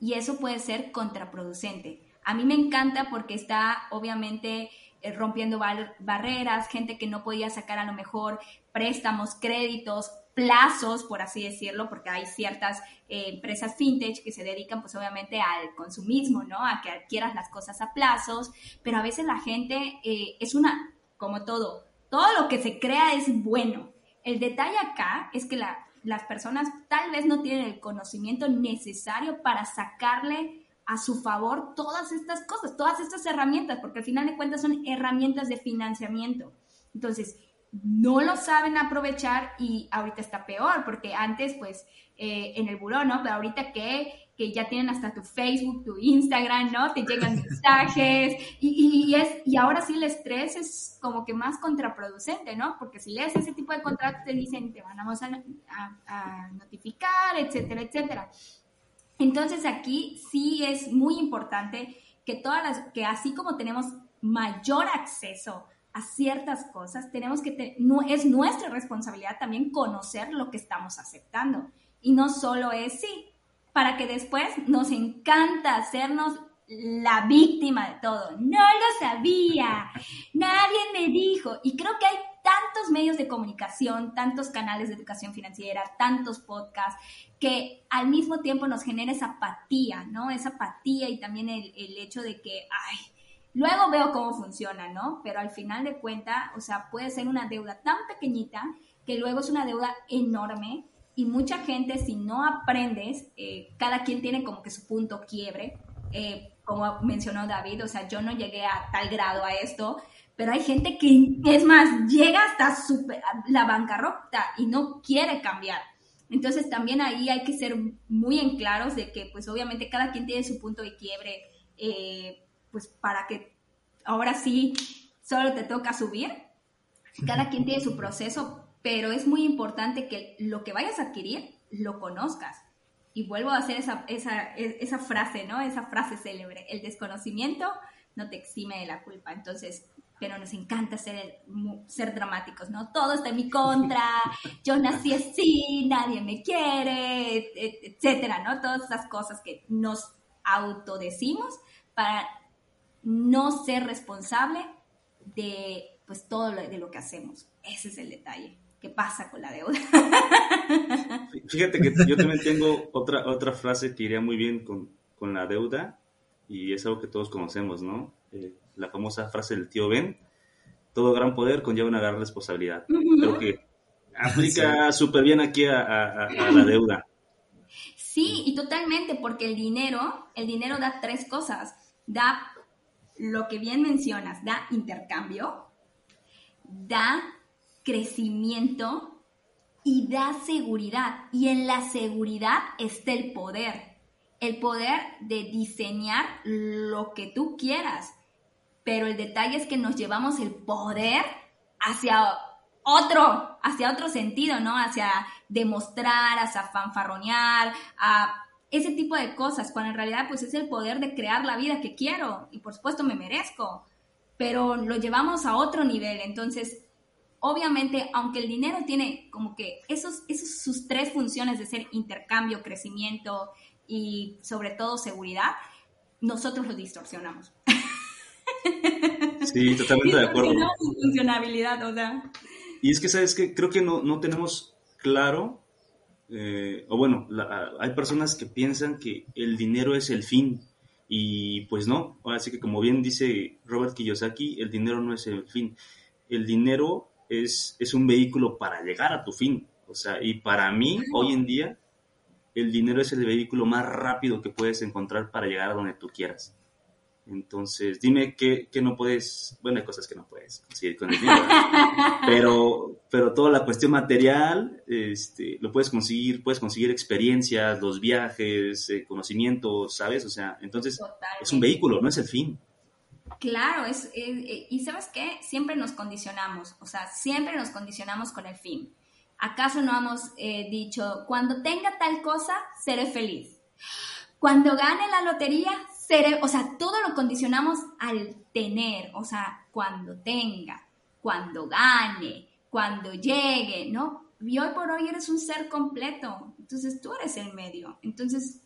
Y eso puede ser contraproducente. A mí me encanta porque está obviamente eh, rompiendo barreras, gente que no podía sacar a lo mejor préstamos, créditos, plazos, por así decirlo, porque hay ciertas eh, empresas fintech que se dedican pues obviamente al consumismo, ¿no? A que adquieras las cosas a plazos, pero a veces la gente eh, es una, como todo, todo lo que se crea es bueno. El detalle acá es que las personas tal vez no tienen el conocimiento necesario para sacarle a su favor todas estas cosas, todas estas herramientas, porque al final de cuentas son herramientas de financiamiento. Entonces, no lo saben aprovechar y ahorita está peor, porque antes pues eh, en el buró, ¿no? Pero ahorita que, que ya tienen hasta tu Facebook, tu Instagram, ¿no? Te llegan mensajes y, y, es, y ahora sí el estrés es como que más contraproducente, ¿no? Porque si lees ese tipo de contratos te dicen, te vamos a, a notificar, etcétera, etcétera. Entonces aquí sí es muy importante que todas las, que así como tenemos mayor acceso a ciertas cosas, tenemos que, no, es nuestra responsabilidad también conocer lo que estamos aceptando. Y no solo es sí, para que después nos encanta hacernos la víctima de todo. No lo sabía, nadie me dijo. Y creo que hay tantos medios de comunicación, tantos canales de educación financiera, tantos podcasts, que al mismo tiempo nos genera esa apatía, ¿no? Esa apatía y también el, el hecho de que, ay, Luego veo cómo funciona, ¿no? Pero al final de cuenta, o sea, puede ser una deuda tan pequeñita que luego es una deuda enorme y mucha gente, si no aprendes, eh, cada quien tiene como que su punto quiebre, eh, como mencionó David, o sea, yo no llegué a tal grado a esto, pero hay gente que, es más, llega hasta super, la bancarrota y no quiere cambiar. Entonces también ahí hay que ser muy en claros de que pues obviamente cada quien tiene su punto de quiebre, eh, pues para que ahora sí solo te toca subir. Cada quien tiene su proceso, pero es muy importante que lo que vayas a adquirir lo conozcas. Y vuelvo a hacer esa, esa, esa frase, ¿no? Esa frase célebre, el desconocimiento no te exime de la culpa. Entonces, pero nos encanta ser, ser dramáticos, ¿no? Todo está en mi contra, yo nací así, nadie me quiere, etcétera, ¿no? Todas esas cosas que nos autodecimos para no ser responsable de pues todo lo, de lo que hacemos. Ese es el detalle. ¿Qué pasa con la deuda? Fíjate que yo también tengo otra, otra frase que iría muy bien con, con la deuda y es algo que todos conocemos, ¿no? Eh, la famosa frase del tío Ben, todo gran poder conlleva una gran responsabilidad. Creo que aplica súper bien aquí a, la deuda. Sí, y totalmente, porque el dinero, el dinero da tres cosas. Da lo que bien mencionas, da intercambio, da crecimiento y da seguridad. Y en la seguridad está el poder. El poder de diseñar lo que tú quieras pero el detalle es que nos llevamos el poder hacia otro, hacia otro sentido, ¿no? Hacia demostrar, hacia fanfarronear, a ese tipo de cosas, cuando en realidad pues es el poder de crear la vida que quiero y por supuesto me merezco, pero lo llevamos a otro nivel, entonces obviamente aunque el dinero tiene como que esos, esos sus tres funciones de ser intercambio, crecimiento y sobre todo seguridad, nosotros lo distorsionamos. Sí, totalmente de acuerdo. funcionabilidad, o sea. Y es que, ¿sabes que Creo que no, no tenemos claro, eh, o bueno, hay personas que piensan que el dinero es el fin. Y pues no, así que como bien dice Robert Kiyosaki, el dinero no es el fin. El dinero es, es un vehículo para llegar a tu fin. O sea, y para mí, hoy en día, el dinero es el vehículo más rápido que puedes encontrar para llegar a donde tú quieras. Entonces, dime qué, no puedes, bueno, hay cosas que no puedes conseguir con el dinero, pero, pero toda la cuestión material, este, lo puedes conseguir, puedes conseguir experiencias, los viajes, eh, conocimientos, ¿sabes? O sea, entonces es un vehículo, no es el fin. Claro, es, eh, y sabes qué, siempre nos condicionamos, o sea, siempre nos condicionamos con el fin. ¿Acaso no hemos eh, dicho, cuando tenga tal cosa, seré feliz? Cuando gane la lotería, o sea, todo lo condicionamos al tener, o sea, cuando tenga, cuando gane, cuando llegue, ¿no? Y hoy por hoy eres un ser completo, entonces tú eres el medio. Entonces,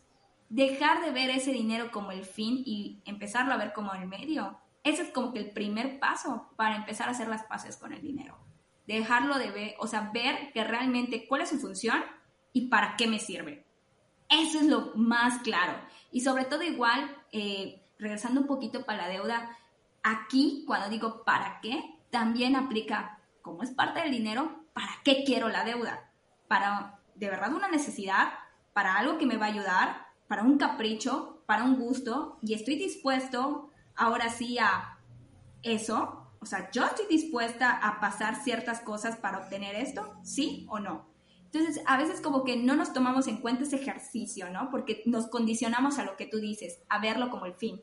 dejar de ver ese dinero como el fin y empezarlo a ver como el medio, ese es como que el primer paso para empezar a hacer las paces con el dinero. Dejarlo de ver, o sea, ver que realmente cuál es su función y para qué me sirve. Eso es lo más claro. Y sobre todo igual, eh, regresando un poquito para la deuda, aquí cuando digo para qué, también aplica, como es parte del dinero, ¿para qué quiero la deuda? Para de verdad una necesidad, para algo que me va a ayudar, para un capricho, para un gusto, y estoy dispuesto ahora sí a eso. O sea, yo estoy dispuesta a pasar ciertas cosas para obtener esto, sí o no. Entonces, a veces como que no nos tomamos en cuenta ese ejercicio, ¿no? Porque nos condicionamos a lo que tú dices, a verlo como el fin.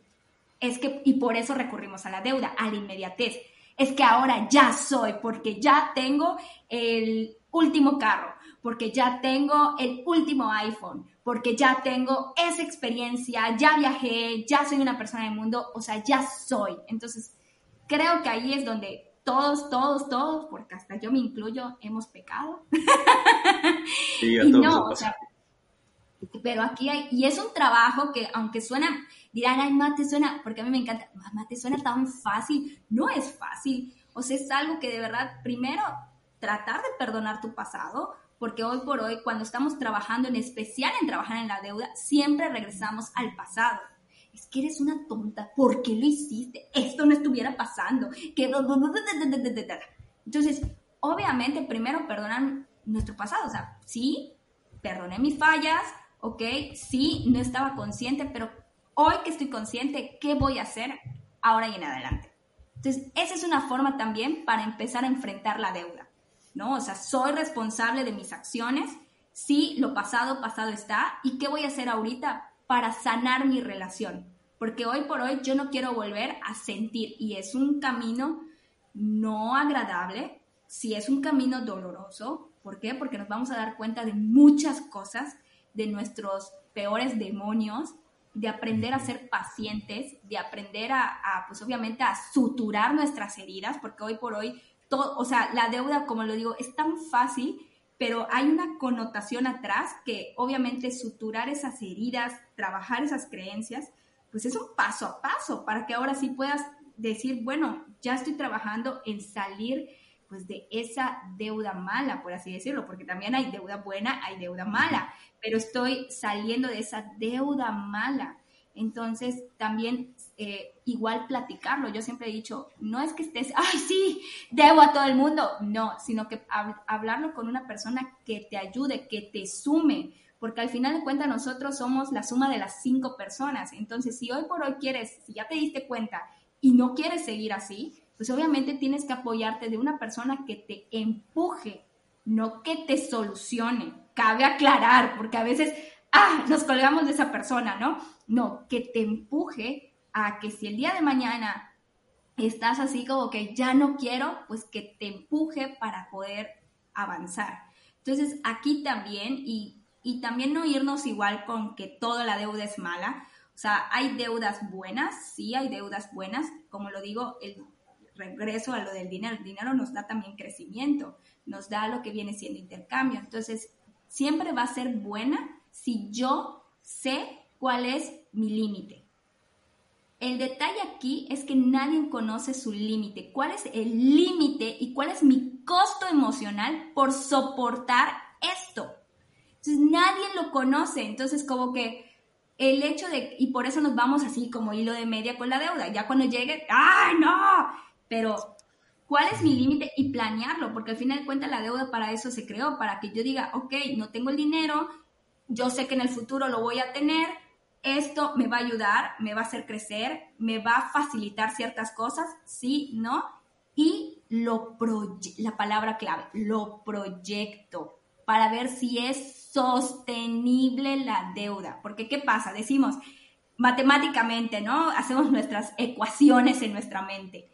Es que, y por eso recurrimos a la deuda, a la inmediatez. Es que ahora ya soy, porque ya tengo el último carro, porque ya tengo el último iPhone, porque ya tengo esa experiencia, ya viajé, ya soy una persona del mundo, o sea, ya soy. Entonces, creo que ahí es donde todos, todos, todos, porque hasta yo me incluyo, hemos pecado. Sí, a todos no, o sea, pero aquí hay, y es un trabajo que aunque suena, dirán, ay, mate suena, porque a mí me encanta, mate suena tan fácil, no es fácil, o sea, es algo que de verdad, primero, tratar de perdonar tu pasado, porque hoy por hoy, cuando estamos trabajando, en especial en trabajar en la deuda, siempre regresamos al pasado que eres una tonta, ¿por qué lo hiciste? Esto no estuviera pasando. Entonces, obviamente, primero perdonan nuestro pasado, o sea, sí, perdoné mis fallas, ok, sí, no estaba consciente, pero hoy que estoy consciente, ¿qué voy a hacer ahora y en adelante? Entonces, esa es una forma también para empezar a enfrentar la deuda, ¿no? O sea, soy responsable de mis acciones, Sí, lo pasado, pasado está. ¿Y qué voy a hacer ahorita para sanar mi relación? Porque hoy por hoy yo no quiero volver a sentir y es un camino no agradable, si es un camino doloroso. ¿Por qué? Porque nos vamos a dar cuenta de muchas cosas, de nuestros peores demonios, de aprender a ser pacientes, de aprender a, pues obviamente, a suturar nuestras heridas, porque hoy por hoy, todo, o sea, la deuda, como lo digo, es tan fácil, pero hay una connotación atrás que obviamente suturar esas heridas, trabajar esas creencias, pues es un paso a paso para que ahora sí puedas decir, bueno, ya estoy trabajando en salir pues de esa deuda mala, por así decirlo, porque también hay deuda buena, hay deuda mala, pero estoy saliendo de esa deuda mala. Entonces, también eh, igual platicarlo. Yo siempre he dicho, no es que estés, ay, sí, debo a todo el mundo, no, sino que hablarlo con una persona que te ayude, que te sume, porque al final de cuentas nosotros somos la suma de las cinco personas. Entonces, si hoy por hoy quieres, si ya te diste cuenta y no quieres seguir así, pues obviamente tienes que apoyarte de una persona que te empuje, no que te solucione. Cabe aclarar, porque a veces, ah, nos colgamos de esa persona, ¿no? No, que te empuje a que si el día de mañana estás así como que ya no quiero, pues que te empuje para poder avanzar. Entonces, aquí también, y, y también no irnos igual con que toda la deuda es mala, o sea, hay deudas buenas, sí, hay deudas buenas, como lo digo, el regreso a lo del dinero. El dinero nos da también crecimiento, nos da lo que viene siendo intercambio. Entonces, siempre va a ser buena si yo sé cuál es mi límite. El detalle aquí es que nadie conoce su límite. ¿Cuál es el límite y cuál es mi costo emocional por soportar esto? Entonces, nadie lo conoce. Entonces, como que el hecho de, y por eso nos vamos así como hilo de media con la deuda. Ya cuando llegue, ¡ay, no! pero ¿cuál es mi límite? Y planearlo, porque al final de cuentas la deuda para eso se creó, para que yo diga, ok, no tengo el dinero, yo sé que en el futuro lo voy a tener, esto me va a ayudar, me va a hacer crecer, me va a facilitar ciertas cosas, sí, no, y lo la palabra clave, lo proyecto para ver si es sostenible la deuda, porque ¿qué pasa? Decimos matemáticamente, ¿no? Hacemos nuestras ecuaciones en nuestra mente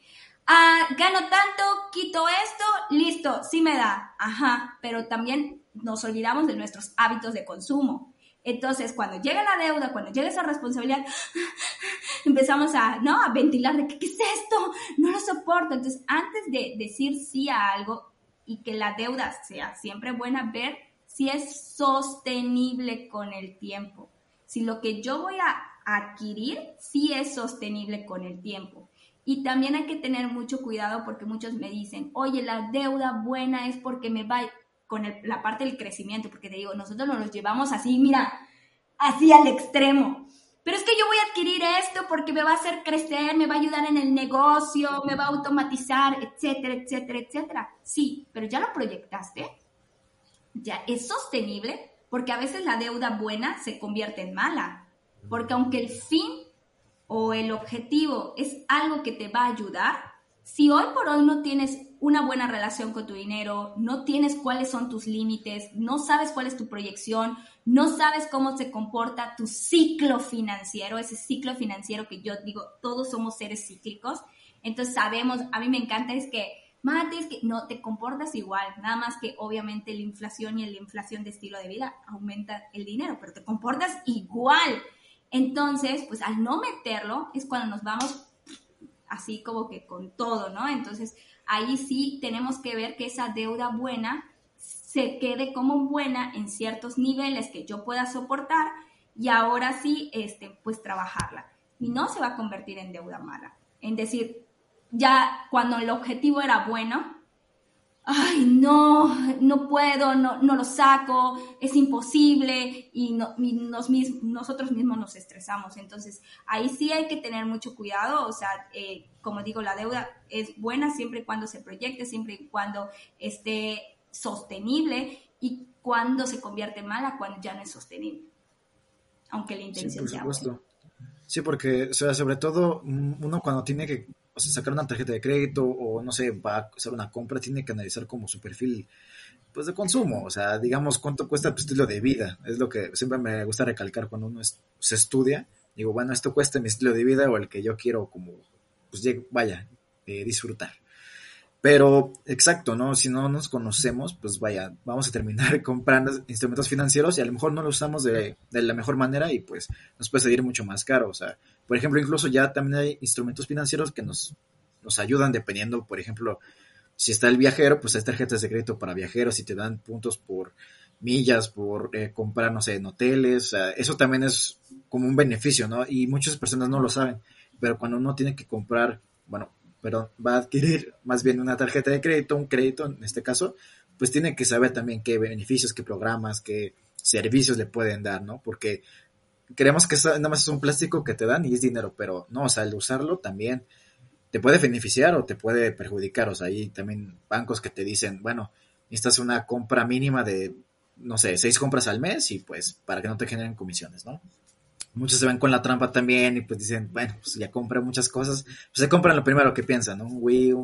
ah, gano tanto, quito esto, listo, sí me da, ajá, pero también nos olvidamos de nuestros hábitos de consumo. Entonces, cuando llega la deuda, cuando llega esa responsabilidad, empezamos a, ¿no? A ventilar de ¿qué es esto? No lo soporto. Entonces, antes de decir sí a algo y que la deuda sea siempre buena, ver si es sostenible con el tiempo. Si lo que yo voy a adquirir, sí es sostenible con el tiempo. Y también hay que tener mucho cuidado porque muchos me dicen, oye, la deuda buena es porque me va con la parte del crecimiento, porque te digo, nosotros nos los llevamos así, mira, así al extremo. Pero es que yo voy a adquirir esto porque me va a hacer crecer, me va a ayudar en el negocio, me va a automatizar, etcétera, etcétera, etcétera. Sí, pero ya lo proyectaste, ya es sostenible, porque a veces la deuda buena se convierte en mala, porque aunque el fin o el objetivo es algo que te va a ayudar, si hoy por hoy no tienes una buena relación con tu dinero, no tienes cuáles son tus límites, no sabes cuál es tu proyección, no sabes cómo se comporta tu ciclo financiero, ese ciclo financiero que yo digo, todos somos seres cíclicos, entonces sabemos, a mí me encanta es que, Mate, es que no te comportas igual, nada más que obviamente la inflación y la inflación de estilo de vida aumenta el dinero, pero te comportas igual. Entonces, pues al no meterlo es cuando nos vamos así como que con todo, ¿no? Entonces, ahí sí tenemos que ver que esa deuda buena se quede como buena en ciertos niveles que yo pueda soportar y ahora sí, este, pues trabajarla. Y no se va a convertir en deuda mala. En decir, ya cuando el objetivo era bueno, ay, no, no puedo, no, no lo saco, es imposible y, no, nos, nosotros mismos nos estresamos. Entonces, ahí sí hay que tener mucho cuidado, o sea, eh, como digo, la deuda es buena siempre y cuando se proyecte, siempre y cuando esté sostenible y cuando se convierte mala, cuando ya no es sostenible, aunque la intención sí, por supuesto. Sí, porque, o sea, sobre todo uno cuando tiene que o sea, sacar una tarjeta de crédito o no sé, va a hacer una compra, tiene que analizar como su perfil pues de consumo, o sea, digamos cuánto cuesta tu estilo de vida, es lo que siempre me gusta recalcar cuando uno se estudia, digo, bueno, esto cuesta mi estilo de vida o el que yo quiero como, pues vaya, eh, disfrutar. Pero, exacto, ¿no? Si no nos conocemos, pues vaya, vamos a terminar comprando instrumentos financieros y a lo mejor no los usamos de, de, la mejor manera y pues nos puede salir mucho más caro. O sea, por ejemplo, incluso ya también hay instrumentos financieros que nos, nos ayudan dependiendo, por ejemplo, si está el viajero, pues hay tarjetas de crédito para viajeros y te dan puntos por millas, por eh, comprar, no sé, en hoteles. eso también es como un beneficio, ¿no? Y muchas personas no lo saben. Pero cuando uno tiene que comprar, bueno, pero va a adquirir más bien una tarjeta de crédito, un crédito en este caso, pues tiene que saber también qué beneficios, qué programas, qué servicios le pueden dar, ¿no? Porque creemos que nada más es un plástico que te dan y es dinero, pero no, o sea, al usarlo también te puede beneficiar o te puede perjudicar, o sea, hay también bancos que te dicen, bueno, necesitas una compra mínima de, no sé, seis compras al mes y pues para que no te generen comisiones, ¿no? Muchos se ven con la trampa también y pues dicen, bueno, pues ya compré muchas cosas, pues se compran lo primero que piensan, ¿no? Un Wii,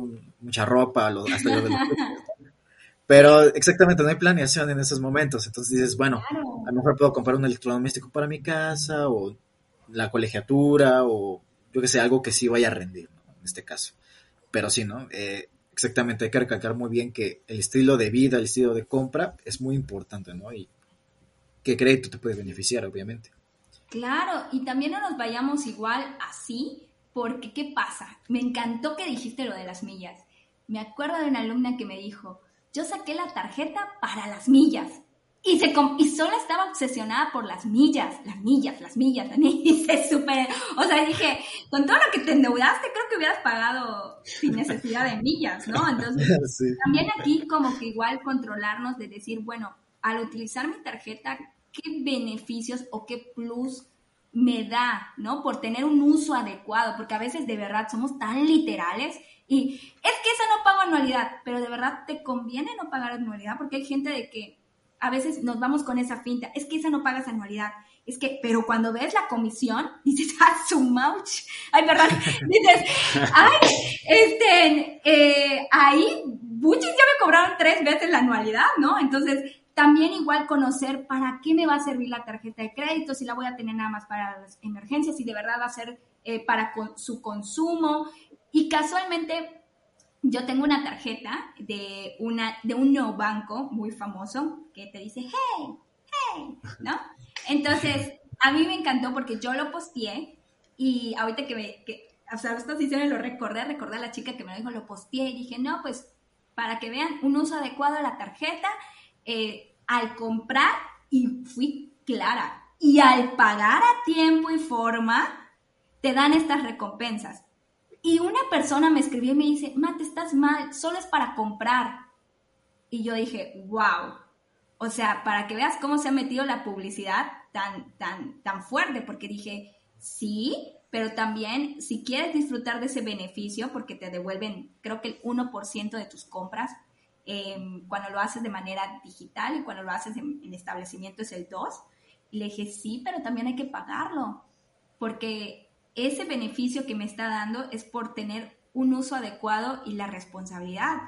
mucha ropa, hasta lo de Pero exactamente, no hay planeación en esos momentos. Entonces dices, bueno, a lo mejor puedo comprar un electrodoméstico para mi casa o la colegiatura o yo que sé, algo que sí vaya a rendir, ¿no? En este caso. Pero sí, ¿no? Eh, exactamente, hay que recalcar muy bien que el estilo de vida, el estilo de compra es muy importante, ¿no? Y qué crédito te puede beneficiar, obviamente. Claro, y también no nos vayamos igual así, porque ¿qué pasa? Me encantó que dijiste lo de las millas. Me acuerdo de una alumna que me dijo, yo saqué la tarjeta para las millas. Y, se, y solo estaba obsesionada por las millas, las millas, las millas, las millas. Y se super, o sea, dije, con todo lo que te endeudaste, creo que hubieras pagado sin necesidad de millas, ¿no? Entonces, también aquí como que igual controlarnos de decir, bueno, al utilizar mi tarjeta, qué beneficios o qué plus me da, ¿no? Por tener un uso adecuado, porque a veces de verdad somos tan literales y es que eso no pago anualidad, pero de verdad te conviene no pagar anualidad porque hay gente de que a veces nos vamos con esa finta, es que esa no pagas anualidad, es que, pero cuando ves la comisión, dices, ah, su mouch, ay, perdón, dices, ay, este, eh, ahí, buchis ya me cobraron tres veces la anualidad, ¿no? Entonces, también igual conocer para qué me va a servir la tarjeta de crédito, si la voy a tener nada más para las emergencias, si de verdad va a ser eh, para su consumo. Y casualmente yo tengo una tarjeta de, una, de un nuevo banco muy famoso que te dice, hey, hey, ¿no? Entonces, a mí me encantó porque yo lo posteé y ahorita que me, que, o sea, esta me lo recordé, recordé a la chica que me lo dijo, lo posteé y dije, no, pues para que vean un uso adecuado de la tarjeta, eh, al comprar y fui clara. Y al pagar a tiempo y forma, te dan estas recompensas. Y una persona me escribió y me dice, Mate, estás mal, solo es para comprar. Y yo dije, wow. O sea, para que veas cómo se ha metido la publicidad tan, tan, tan fuerte, porque dije, sí, pero también si quieres disfrutar de ese beneficio, porque te devuelven, creo que el 1% de tus compras, Em, cuando lo haces de manera digital y cuando lo haces en, establecimiento es el 2. Y le dije, sí, pero también hay que pagarlo, porque ese beneficio que me está dando es por tener un uso adecuado y la responsabilidad.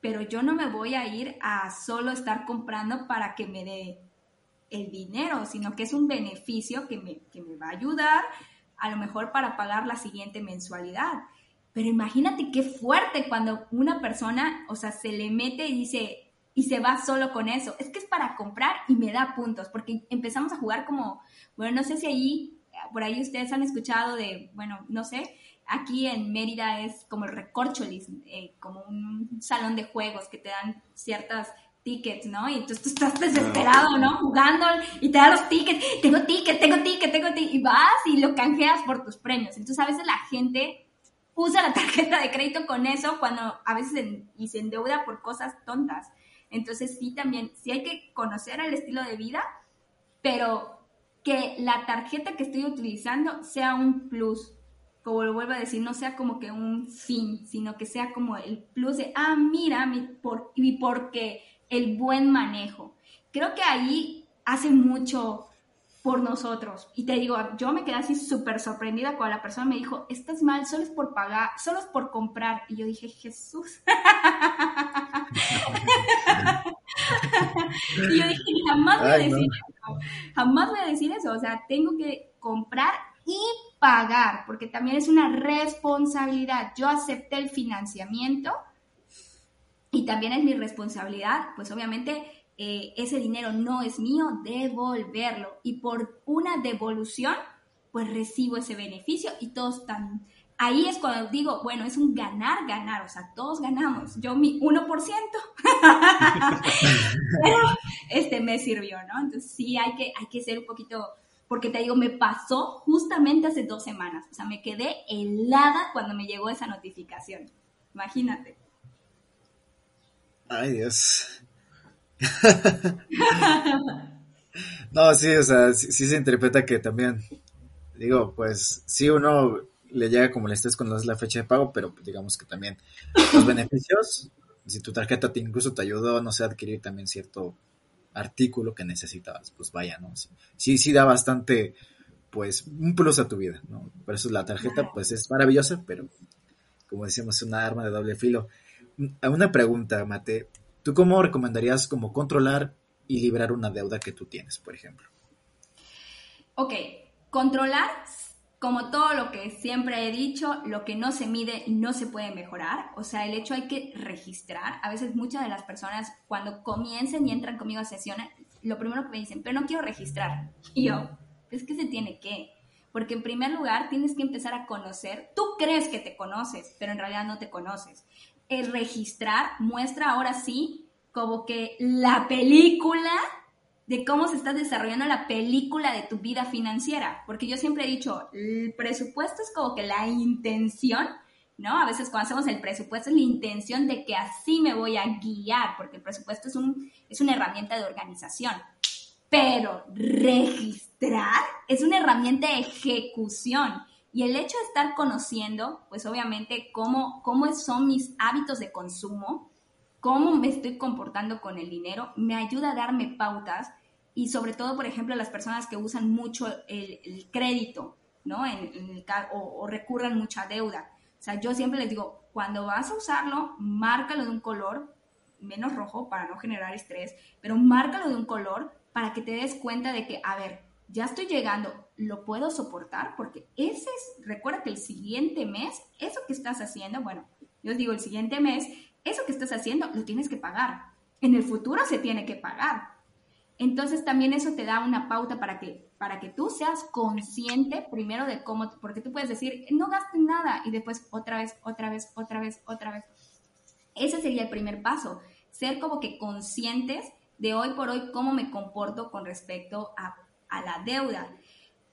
Pero yo no me voy a ir a solo estar comprando para que me dé el dinero, sino que es un beneficio que me, que me va a ayudar a lo mejor para pagar la siguiente mensualidad. Pero imagínate qué fuerte cuando una persona, o sea, se le mete y dice, y se va solo con eso. Es que es para comprar y me da puntos, porque empezamos a jugar como, bueno, no sé si ahí, por ahí ustedes han escuchado de, bueno, no sé, aquí en Mérida es como el recorcholis, eh, como un salón de juegos que te dan ciertas tickets, ¿no? Y entonces tú estás desesperado, ¿no? Jugando y te dan los tickets, tengo ticket, tengo ticket, tengo ticket, y vas y lo canjeas por tus premios. Entonces a veces la gente usa la tarjeta de crédito con eso cuando a veces y se endeuda por cosas tontas. Entonces sí también, sí hay que conocer el estilo de vida, pero que la tarjeta que estoy utilizando sea un plus, como lo vuelvo a decir, no sea como que un fin, sino que sea como el plus de, ah, mira, mi, por, y porque el buen manejo. Creo que ahí hace mucho por nosotros. Y te digo, yo me quedé así súper sorprendida cuando la persona me dijo, estás mal, solo es por pagar, solo es por comprar. Y yo dije, Jesús. y yo dije, jamás voy a decir eso, jamás voy a decir eso. O sea, tengo que comprar y pagar, porque también es una responsabilidad. Yo acepté el financiamiento y también es mi responsabilidad, pues obviamente eh, ese dinero no es mío, devolverlo. Y por una devolución, pues recibo ese beneficio y todos están... Ahí es cuando digo, bueno, es un ganar, ganar, o sea, todos ganamos. Yo mi 1%, pero este me sirvió, ¿no? Entonces sí hay que, hay que ser un poquito, porque te digo, me pasó justamente hace dos semanas, o sea, me quedé helada cuando me llegó esa notificación. Imagínate. Ay, Dios. no, sí, o sea, sí, se interpreta que también, digo, pues sí uno le llega como le estés cuando es la fecha de pago, pero digamos que también los beneficios, si tu tarjeta te incluso te ayudó, no sé, a adquirir también cierto artículo que necesitabas, pues vaya, ¿no? Sí, sí da bastante, pues, un plus a tu vida, ¿no? Por eso la tarjeta, pues, es maravillosa, pero, como decíamos, es una arma de doble filo. Una pregunta, Mate, ¿Tú cómo recomendarías como controlar y liberar una deuda que tú tienes, por ejemplo? Ok, controlar, como todo lo que siempre he dicho, lo que no se mide no se puede mejorar. O sea, el hecho hay que registrar. A veces muchas de las personas cuando comiencen y entran conmigo a sesiones, lo primero que me dicen, pero no quiero registrar. Y yo, es que se tiene que. Porque en primer lugar tienes que empezar a conocer, tú crees que te conoces, pero en realidad no te conoces el registrar muestra ahora sí como que la película de cómo se está desarrollando la película de tu vida financiera. Porque yo siempre he dicho, el presupuesto es como que la intención, ¿no? A veces cuando hacemos el presupuesto es la intención de que así me voy a guiar, porque el presupuesto es, un, es una herramienta de organización. Pero registrar es una herramienta de ejecución. Y el hecho de estar conociendo, pues obviamente, cómo, cómo son mis hábitos de consumo, cómo me estoy comportando con el dinero, me ayuda a darme pautas y sobre todo, por ejemplo, las personas que usan mucho el, crédito, ¿no? En, el, o, o recurran mucha deuda. O sea, yo siempre les digo, cuando vas a usarlo, márcalo de un color menos rojo para no generar estrés, pero márcalo de un color para que te des cuenta de que, a ver, ya estoy llegando, lo puedo soportar porque ese es, recuerda que el siguiente mes, eso que estás haciendo, bueno, yo digo, el siguiente mes, eso que estás haciendo lo tienes que pagar. En el futuro se tiene que pagar. Entonces también eso te da una pauta para que, para que tú seas consciente primero de cómo, porque tú puedes decir, no gastes nada y después otra vez, otra vez, otra vez, otra vez. Ese sería el primer paso, ser como que conscientes de hoy por hoy cómo me comporto con respecto a a la deuda.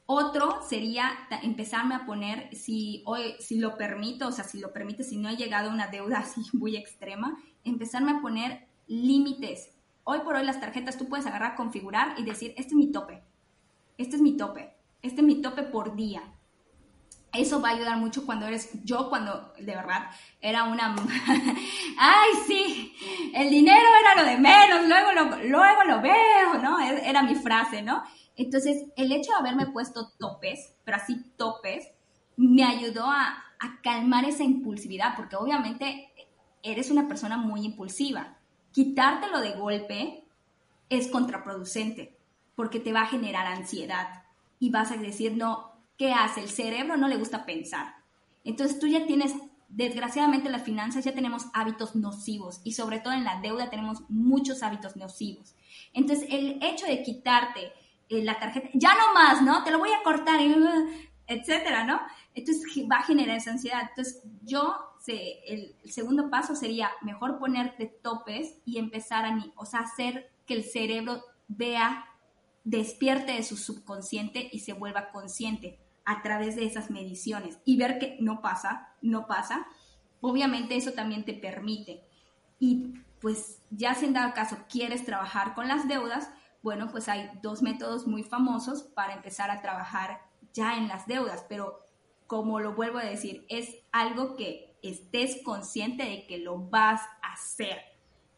Otro sería empezarme a poner, si hoy, si lo permito, o sea, si lo permite, si no he llegado a una deuda así muy extrema, empezarme a poner límites. Hoy por hoy las tarjetas tú puedes agarrar, configurar y decir, este es mi tope, este es mi tope, este es mi tope por día. Eso va a ayudar mucho cuando eres, yo cuando de verdad era una, ay sí, el dinero era lo de menos, luego lo, luego lo veo, ¿no? E, era mi frase, ¿no? Entonces, el hecho de haberme puesto topes, pero así topes, me ayudó a, calmar esa impulsividad, porque obviamente eres una persona muy impulsiva. Quitártelo de golpe es contraproducente, porque te va a generar ansiedad y vas a decir, no, ¿qué hace? El cerebro no le gusta pensar. Entonces tú ya tienes, desgraciadamente las finanzas ya tenemos hábitos nocivos y sobre todo en la deuda tenemos muchos hábitos nocivos. Entonces el hecho de quitarte la tarjeta, ya no más, ¿no? Te lo voy a cortar, etcétera, ¿no? Entonces va a generar esa ansiedad. Entonces yo, el, segundo paso sería mejor ponerte topes y empezar a, o sea, hacer que el cerebro vea, despierte de su subconsciente y se vuelva consciente a través de esas mediciones y ver que no pasa, no pasa. Obviamente eso también te permite. Y pues ya si en dado caso quieres trabajar con las deudas, bueno, pues hay dos métodos muy famosos para empezar a trabajar ya en las deudas, pero como lo vuelvo a decir, es algo que estés consciente de que lo vas a hacer,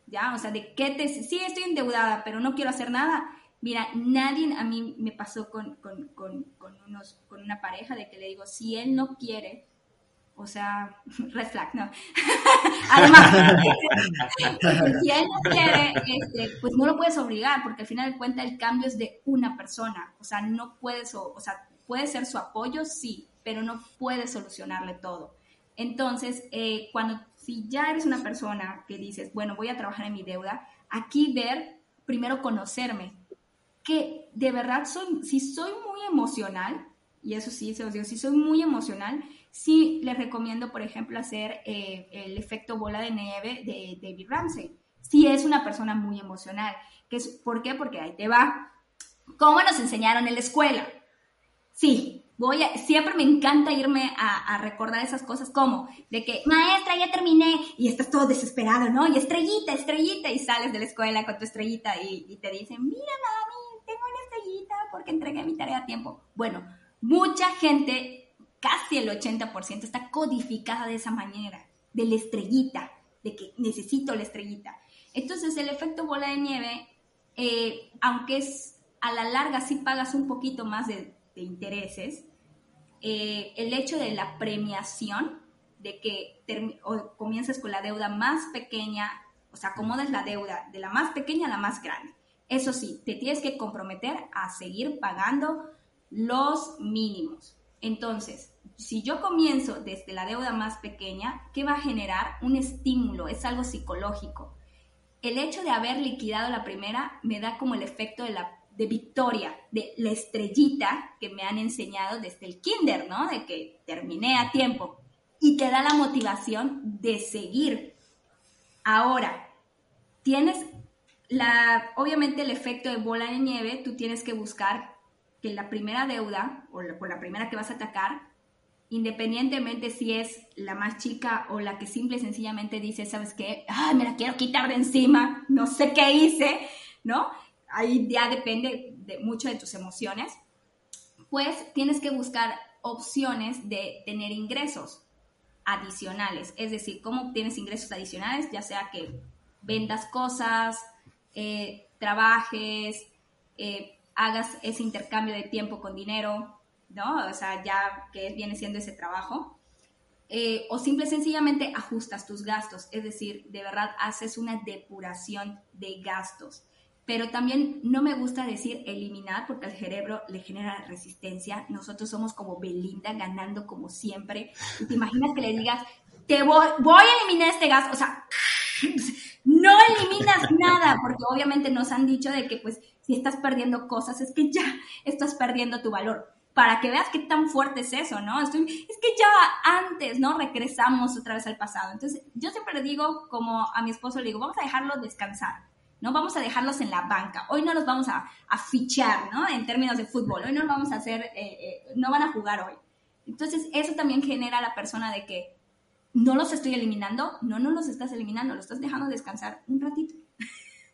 ¿ya? O sea, de qué te... Sí, estoy endeudada, pero no quiero hacer nada. Mira, nadie a mí me pasó con, con, con, con, unos, con una pareja de que le digo, si él no quiere, o sea, red flag, no. Además, si él no quiere, este, pues no lo puedes obligar, porque al final de cuentas el cambio es de una persona. O sea, no puedes, o, sea, puede ser su apoyo, sí, pero no puedes solucionarle todo. Entonces, eh, cuando, si ya eres una persona que dices, bueno, voy a trabajar en mi deuda, aquí ver, primero conocerme, que de verdad soy, si soy muy emocional, y eso sí, se os digo, si soy muy emocional, sí les recomiendo, por ejemplo, hacer eh, el efecto bola de nieve de David Ramsey. Si es una persona muy emocional. Que es, ¿Por qué? Porque ahí te va. ¿Cómo nos enseñaron en la escuela? Sí, voy a, siempre me encanta irme a, recordar esas cosas como de que, maestra, ya terminé, y estás todo desesperado, ¿no? Y estrellita, estrellita, y sales de la escuela con tu estrellita y, y te dicen, mira, mami, tengo una estrellita porque entregué mi tarea a tiempo. Bueno, mucha gente, casi el 80%, está codificada de esa manera, de la estrellita, de que necesito la estrellita. Entonces el efecto bola de nieve, eh, aunque es a la larga sí pagas un poquito más de, intereses, eh, el hecho de la premiación, de que comiences con la deuda más pequeña, o sea, acomodas la deuda de la más pequeña a la más grande. Eso sí, te tienes que comprometer a seguir pagando los mínimos. Entonces, si yo comienzo desde la deuda más pequeña, ¿qué va a generar? Un estímulo, es algo psicológico. El hecho de haber liquidado la primera me da como el efecto de la de victoria, de la estrellita que me han enseñado desde el kinder, ¿no? De que terminé a tiempo. Y te da la motivación de seguir. Ahora, tienes la, obviamente el efecto de bola de nieve, tú tienes que buscar que la primera deuda o la, por la primera que vas a atacar, independientemente si es la más chica o la que simple y sencillamente dice, ¿sabes qué? Ay, me la quiero quitar de encima, no sé qué hice, ¿no? Ahí ya depende de mucho de tus emociones. Pues tienes que buscar opciones de tener ingresos adicionales, es decir, cómo obtienes ingresos adicionales, ya sea que vendas cosas, eh, trabajes, eh, hagas ese intercambio de tiempo con dinero, ¿no? O sea, ya que viene siendo ese trabajo. Eh, o simple y sencillamente ajustas tus gastos, es decir, de verdad haces una depuración de gastos. Pero también no me gusta decir eliminar porque al cerebro le genera resistencia. Nosotros somos como Belinda ganando como siempre. Y te imaginas que le digas, te voy, voy a eliminar este gasto. O sea, no eliminas nada porque obviamente nos han dicho de que pues si estás perdiendo cosas, es que ya estás perdiendo tu valor. Para que veas qué tan fuerte es eso, ¿no? es que ya antes, ¿no? Regresamos otra vez al pasado. Entonces, yo siempre le digo, como a mi esposo le digo, vamos a dejarlo descansar. ¿no? Vamos a dejarlos en la banca. Hoy no los vamos a, fichar, ¿no? En términos de fútbol. Hoy no los vamos a hacer, eh, eh, no van a jugar hoy. Entonces, eso también genera a la persona de que no los estoy eliminando. No, no los estás eliminando, los estás dejando descansar un ratito.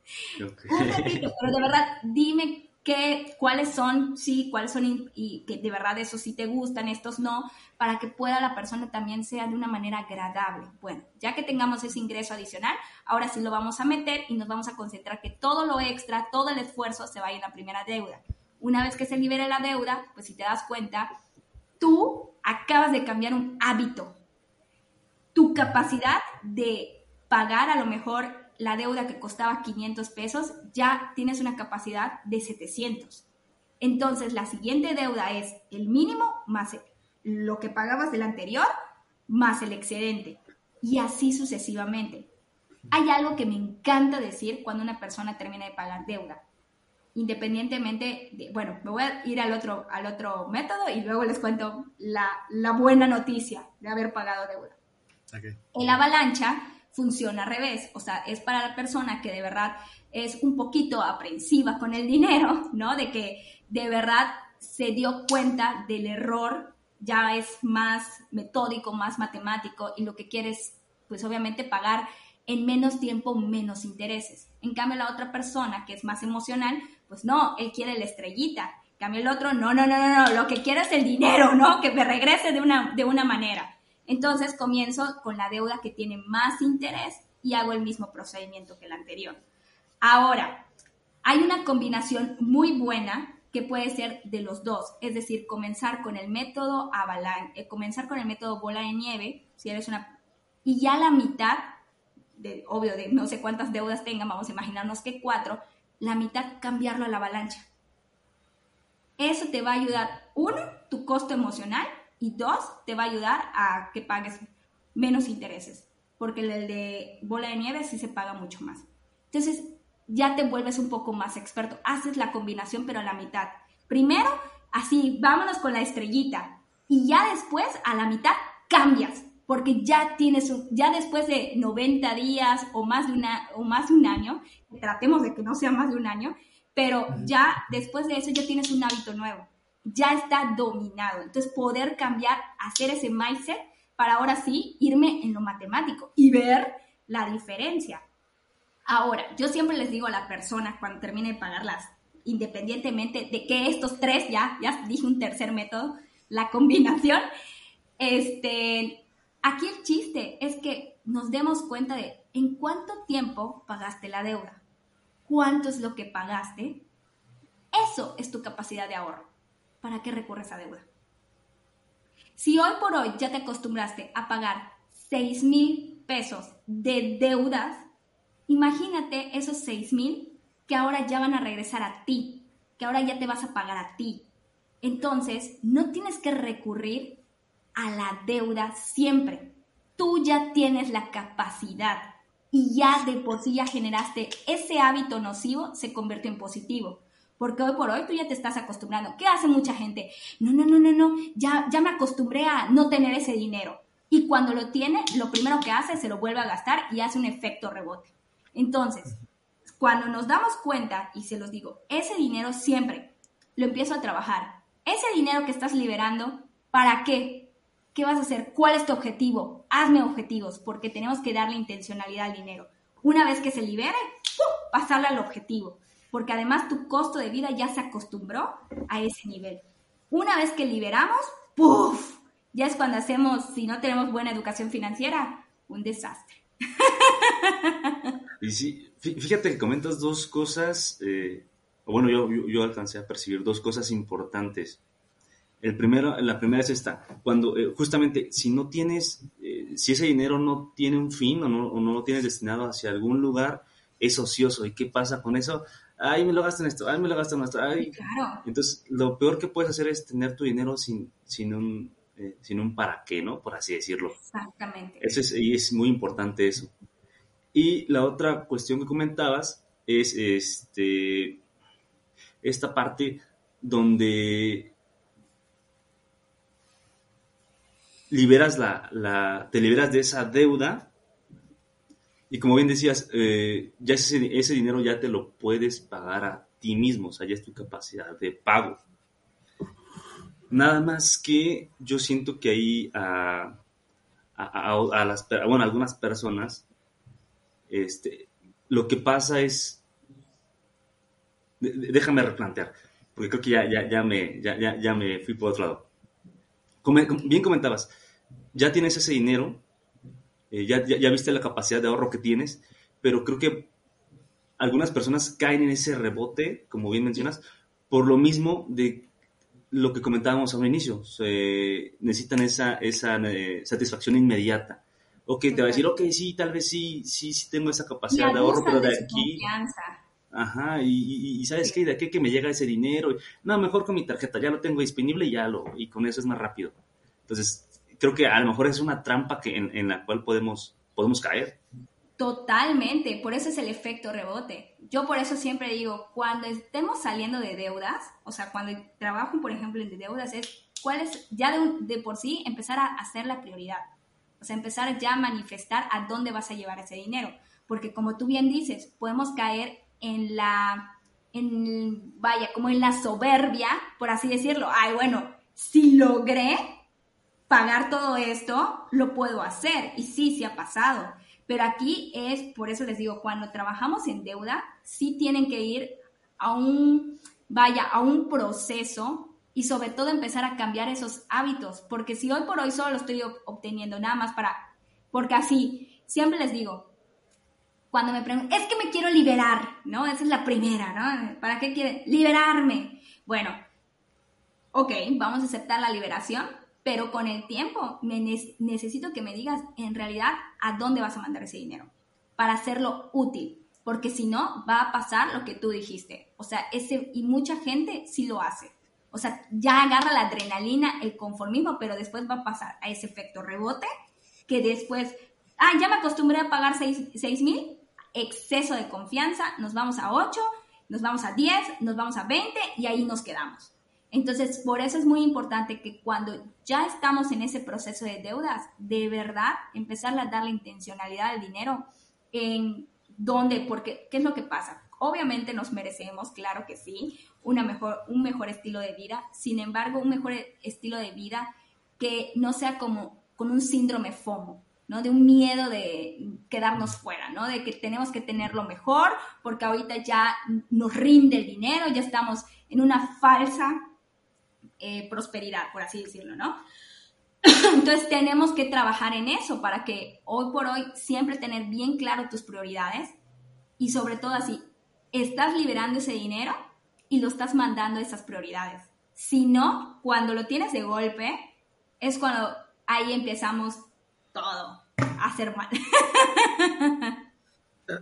Un ratito, pero de verdad, dime qué, cuáles son, sí, cuáles son y, que de verdad esos sí te gustan, estos no, para que pueda la persona también sea de una manera agradable. Bueno, ya que tengamos ese ingreso adicional, ahora sí lo vamos a meter y nos vamos a concentrar que todo lo extra, todo el esfuerzo se vaya en la primera deuda. Una vez que se libere la deuda, pues si te das cuenta, tú acabas de cambiar un hábito. Tu capacidad de pagar a lo mejor la deuda que costaba 500 pesos, ya tienes una capacidad de 700. Entonces, la siguiente deuda es el mínimo más lo que pagabas del anterior más el excedente. Y así sucesivamente. Hay algo que me encanta decir cuando una persona termina de pagar deuda. Independientemente de, bueno, me voy a ir al otro, al otro método y luego les cuento la, buena noticia de haber pagado deuda. Okay. El avalancha funciona al revés, o sea, es para la persona que de verdad es un poquito aprensiva con el dinero, ¿no? De que de verdad se dio cuenta del error, ya es más metódico, más matemático y lo que quiere es, pues obviamente, pagar en menos tiempo menos intereses. En cambio, la otra persona que es más emocional, pues no, él quiere la estrellita. En cambio, el otro, no, no, no, no, no, lo que quiere es el dinero, ¿no? Que me regrese de una, de una manera. Entonces comienzo con la deuda que tiene más interés y hago el mismo procedimiento que el anterior. Ahora, Hay una combinación muy buena que puede ser de los dos, es decir, comenzar con el método avalanche, eh, comenzar con el método bola de nieve, si eres una y ya la mitad de obvio de no sé cuántas deudas tengan, vamos a imaginarnos que cuatro, la mitad cambiarlo a la avalancha. Eso te va a ayudar, uno, tu costo emocional y dos, te va a ayudar a que pagues menos intereses, porque el de bola de nieve sí se paga mucho más. Entonces, ya te vuelves un poco más experto, haces la combinación pero a la mitad. Primero, así, vámonos con la estrellita y ya después a la mitad cambias, porque ya tienes ya después de 90 días o más de una o más de un año, tratemos de que no sea más de un año, pero ya después de eso ya tienes un hábito nuevo, ya está dominado. Entonces poder cambiar, hacer ese mindset para ahora sí irme en lo matemático y ver la diferencia. Ahora, yo siempre les digo a la persona cuando termine de pagarlas, independientemente de que estos tres, ya, ya dije un tercer método, la combinación, este, aquí el chiste es que nos demos cuenta de en cuánto tiempo pagaste la deuda cuánto es lo que pagaste, eso es tu capacidad de ahorro. ¿Para qué recurres a deuda? Si hoy por hoy ya te acostumbraste a pagar 6 mil pesos de deudas, imagínate esos 6 mil que ahora ya van a regresar a ti, que ahora ya te vas a pagar a ti. Entonces, no tienes que recurrir a la deuda siempre. Tú ya tienes la capacidad y ya de por sí ya generaste ese hábito nocivo, se convierte en positivo. Porque hoy por hoy tú ya te estás acostumbrando. ¿Qué hace mucha gente? No, no, no, no, no, ya, ya me acostumbré a no tener ese dinero. Y cuando lo tiene, lo primero que hace es se lo vuelve a gastar y hace un efecto rebote. Entonces, cuando nos damos cuenta, y se los digo, ese dinero siempre lo empiezo a trabajar. Ese dinero que estás liberando, ¿para qué? ¿Qué vas a hacer? ¿Cuál es tu objetivo? Hazme objetivos, porque tenemos que darle intencionalidad al dinero. Una vez que se libere, pasarle al objetivo, porque además tu costo de vida ya se acostumbró a ese nivel. Una vez que liberamos, ¡puf! Ya es cuando hacemos, si no tenemos buena educación financiera, un desastre. Y sí, fíjate que comentas dos cosas, eh, bueno, yo, yo alcancé a percibir dos cosas importantes. El primero, la primera es esta, cuando eh, justamente si no tienes, eh, si ese dinero no tiene un fin o no, lo tienes destinado hacia algún lugar, es ocioso. ¿Y qué pasa con eso? Ay, me lo gasto en esto, ay, me lo gasto en esto. Ay. Claro. Entonces, lo peor que puedes hacer es tener tu dinero sin, sin, un, eh, sin un para qué, ¿no? Por así decirlo. Exactamente. Eso es, y es muy importante eso. Y la otra cuestión que comentabas es este, esta parte donde liberas la, te liberas de esa deuda y como bien decías, eh, ya ese, ese, dinero ya te lo puedes pagar a ti mismo, o sea, ya es tu capacidad de pago. Nada más que yo siento que ahí a, a, las, bueno, algunas personas, este, lo que pasa es, déjame replantear, porque creo que ya, ya, ya, me, ya, ya, me fui por otro lado. bien comentabas, ya tienes ese dinero, eh, ya, ya, viste la capacidad de ahorro que tienes, pero creo que algunas personas caen en ese rebote, como bien mencionas, por lo mismo de lo que comentábamos al inicio, necesitan esa, esa eh, satisfacción inmediata. Ok, te va a decir, ok, sí, tal vez sí, sí, sí tengo esa capacidad de ahorro, pero de aquí... Ajá, y, y, ¿sabes qué? De aquí que me llega ese dinero. No, mejor con mi tarjeta, ya lo tengo disponible y ya lo, y con eso es más rápido. Entonces, creo que a lo mejor es una trampa que, en, la cual podemos, podemos caer. Totalmente, por eso es el efecto rebote. Yo por eso siempre digo, cuando estemos saliendo de deudas, o sea, cuando trabajo, por ejemplo, en deudas, es cuál es, ya de, de, por sí, empezar a hacer la prioridad. O sea, empezar ya a manifestar a dónde vas a llevar ese dinero. Porque como tú bien dices, podemos caer en la, en, vaya, como en la soberbia, por así decirlo. Ay, bueno, si logré, pagar todo esto, lo puedo hacer. Y sí, sí ha pasado. Pero aquí es, por eso les digo, cuando trabajamos en deuda, sí tienen que ir a un, vaya, a un proceso y sobre todo empezar a cambiar esos hábitos. Porque si hoy por hoy solo lo estoy obteniendo nada más para, porque así, siempre les digo, cuando me preguntan, es que me quiero liberar, ¿no? Esa es la primera, ¿no? ¿Para qué quiere? Liberarme. Bueno, ok, vamos a aceptar la liberación, pero con el tiempo necesito que me digas en realidad a dónde vas a mandar ese dinero para hacerlo útil, porque si no va a pasar lo que tú dijiste. O sea, ese y mucha gente sí lo hace. O sea, ya agarra la adrenalina, el conformismo, pero después va a pasar a ese efecto rebote que después, ah, ya me acostumbré a pagar 6 mil, exceso de confianza, nos vamos a 8, nos vamos a 10, nos vamos a 20 y ahí nos quedamos. Entonces, por eso es muy importante que cuando ya estamos en ese proceso de deudas, de verdad empezar a darle intencionalidad al dinero en dónde, porque, ¿qué es lo que pasa? Obviamente nos merecemos, claro que sí, una mejor, un mejor estilo de vida, sin embargo, un mejor estilo de vida que no sea como con un síndrome FOMO, ¿no? De un miedo de quedarnos fuera, ¿no? De que tenemos que tenerlo mejor porque ahorita ya nos rinde el dinero, ya estamos en una falsa eh, prosperidad, por así decirlo, ¿no? Entonces tenemos que trabajar en eso para que hoy por hoy siempre tener bien claro tus prioridades y sobre todo así, estás liberando ese dinero y lo estás mandando a esas prioridades. Si no, cuando lo tienes de golpe, es cuando ahí empezamos todo a hacer mal.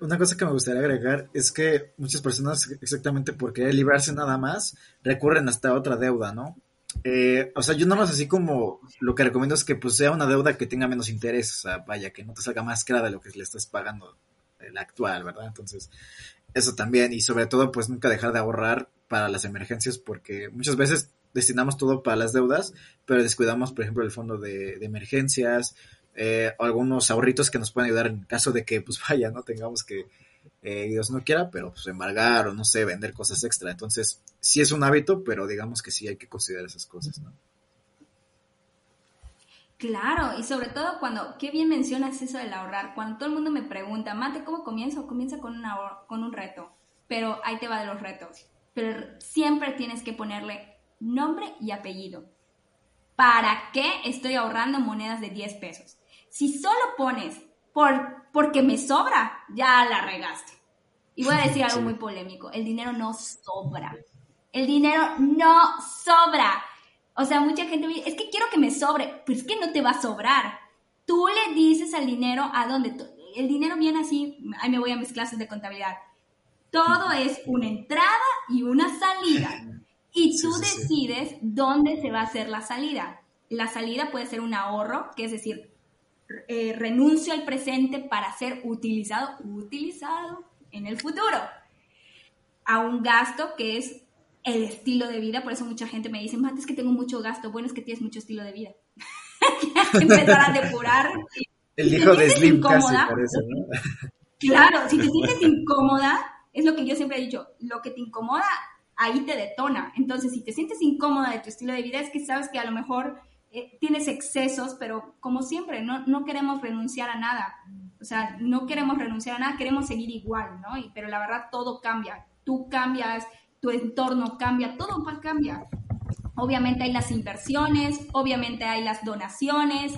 Una cosa que me gustaría agregar es que muchas personas, exactamente por querer librarse nada más, recurren hasta otra deuda, ¿no? Eh, o sea, yo no lo sé así como lo que recomiendo es que pues sea una deuda que tenga menos interés, o sea, vaya, que no te salga más cara de lo que le estás pagando el actual, ¿verdad? Entonces, eso también, y sobre todo, pues nunca dejar de ahorrar para las emergencias, porque muchas veces destinamos todo para las deudas, pero descuidamos, por ejemplo, el fondo de, emergencias, eh, algunos ahorritos que nos pueden ayudar en caso de que, pues vaya, no tengamos que eh, Dios no quiera, pero pues embargar o no sé, vender cosas extra. Entonces, sí es un hábito, pero digamos que sí hay que considerar esas cosas, ¿no? Claro, y sobre todo cuando, qué bien mencionas eso del ahorrar, cuando todo el mundo me pregunta, Mate, ¿cómo comienzo? Comienza con, una, con un reto, pero ahí te va de los retos. Pero siempre tienes que ponerle nombre y apellido. ¿Para qué estoy ahorrando monedas de 10 pesos? Si solo pones por, porque me sobra, ya la regaste. Y voy a decir algo muy polémico, el dinero no sobra. El dinero no sobra. O sea, mucha gente me dice, es que quiero que me sobre, pero es que no te va a sobrar. Tú le dices al dinero a dónde. El dinero viene así, ahí me voy a mis clases de contabilidad. Todo es una entrada y una salida. Y tú decides dónde se va a hacer la salida. La salida puede ser un ahorro, que es decir, eh, renuncio al presente para ser utilizado, utilizado en el futuro. A un gasto que es el estilo de vida, por eso mucha gente me dice, Mate, es que tengo mucho gasto, bueno, es que tienes mucho estilo de vida. empezar a depurar. El hijo de Slim incómoda, Claro, si te sientes incómoda, es lo que yo siempre he dicho, lo que te incomoda, ahí te detona. Entonces, si te sientes incómoda de tu estilo de vida, es que sabes que a lo mejor eh, tienes excesos, pero como siempre, no, no queremos renunciar a nada. O sea, no queremos renunciar a nada, queremos seguir igual, ¿no? Y, pero la verdad, todo cambia. Tú cambias, tu entorno cambia, todo cambia. Obviamente hay las inversiones, obviamente hay las donaciones,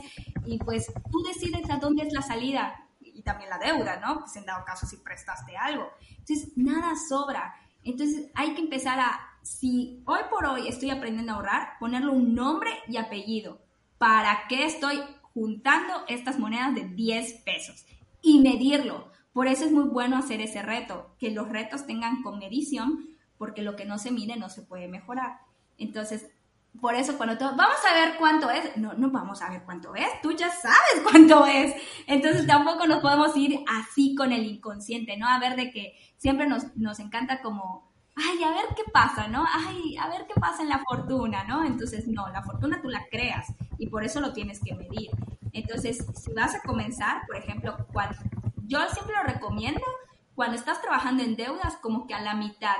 y pues tú decides a dónde es la salida y también la deuda, ¿no? Pues en dado caso si prestaste algo. Entonces, nada sobra. Entonces, hay que empezar a si hoy por hoy estoy aprendiendo a ahorrar, ponerle un nombre y apellido. ¿Para qué estoy juntando estas monedas de 10 pesos? Y medirlo. Por eso es muy bueno hacer ese reto, que los retos tengan con medición, porque lo que no se mide no se puede mejorar. Entonces, por eso cuando todo, vamos a ver cuánto es, no, no vamos a ver cuánto es, tú ya sabes cuánto es. Entonces tampoco nos podemos ir así con el inconsciente, ¿no? A ver de que siempre nos, nos encanta como ay, a ver qué pasa, ¿no? Ay, a ver qué pasa en la fortuna, ¿no? Entonces, no, la fortuna tú la creas y por eso lo tienes que medir. Entonces, si vas a comenzar, por ejemplo, cuando, yo siempre lo recomiendo cuando estás trabajando en deudas, como que a la mitad,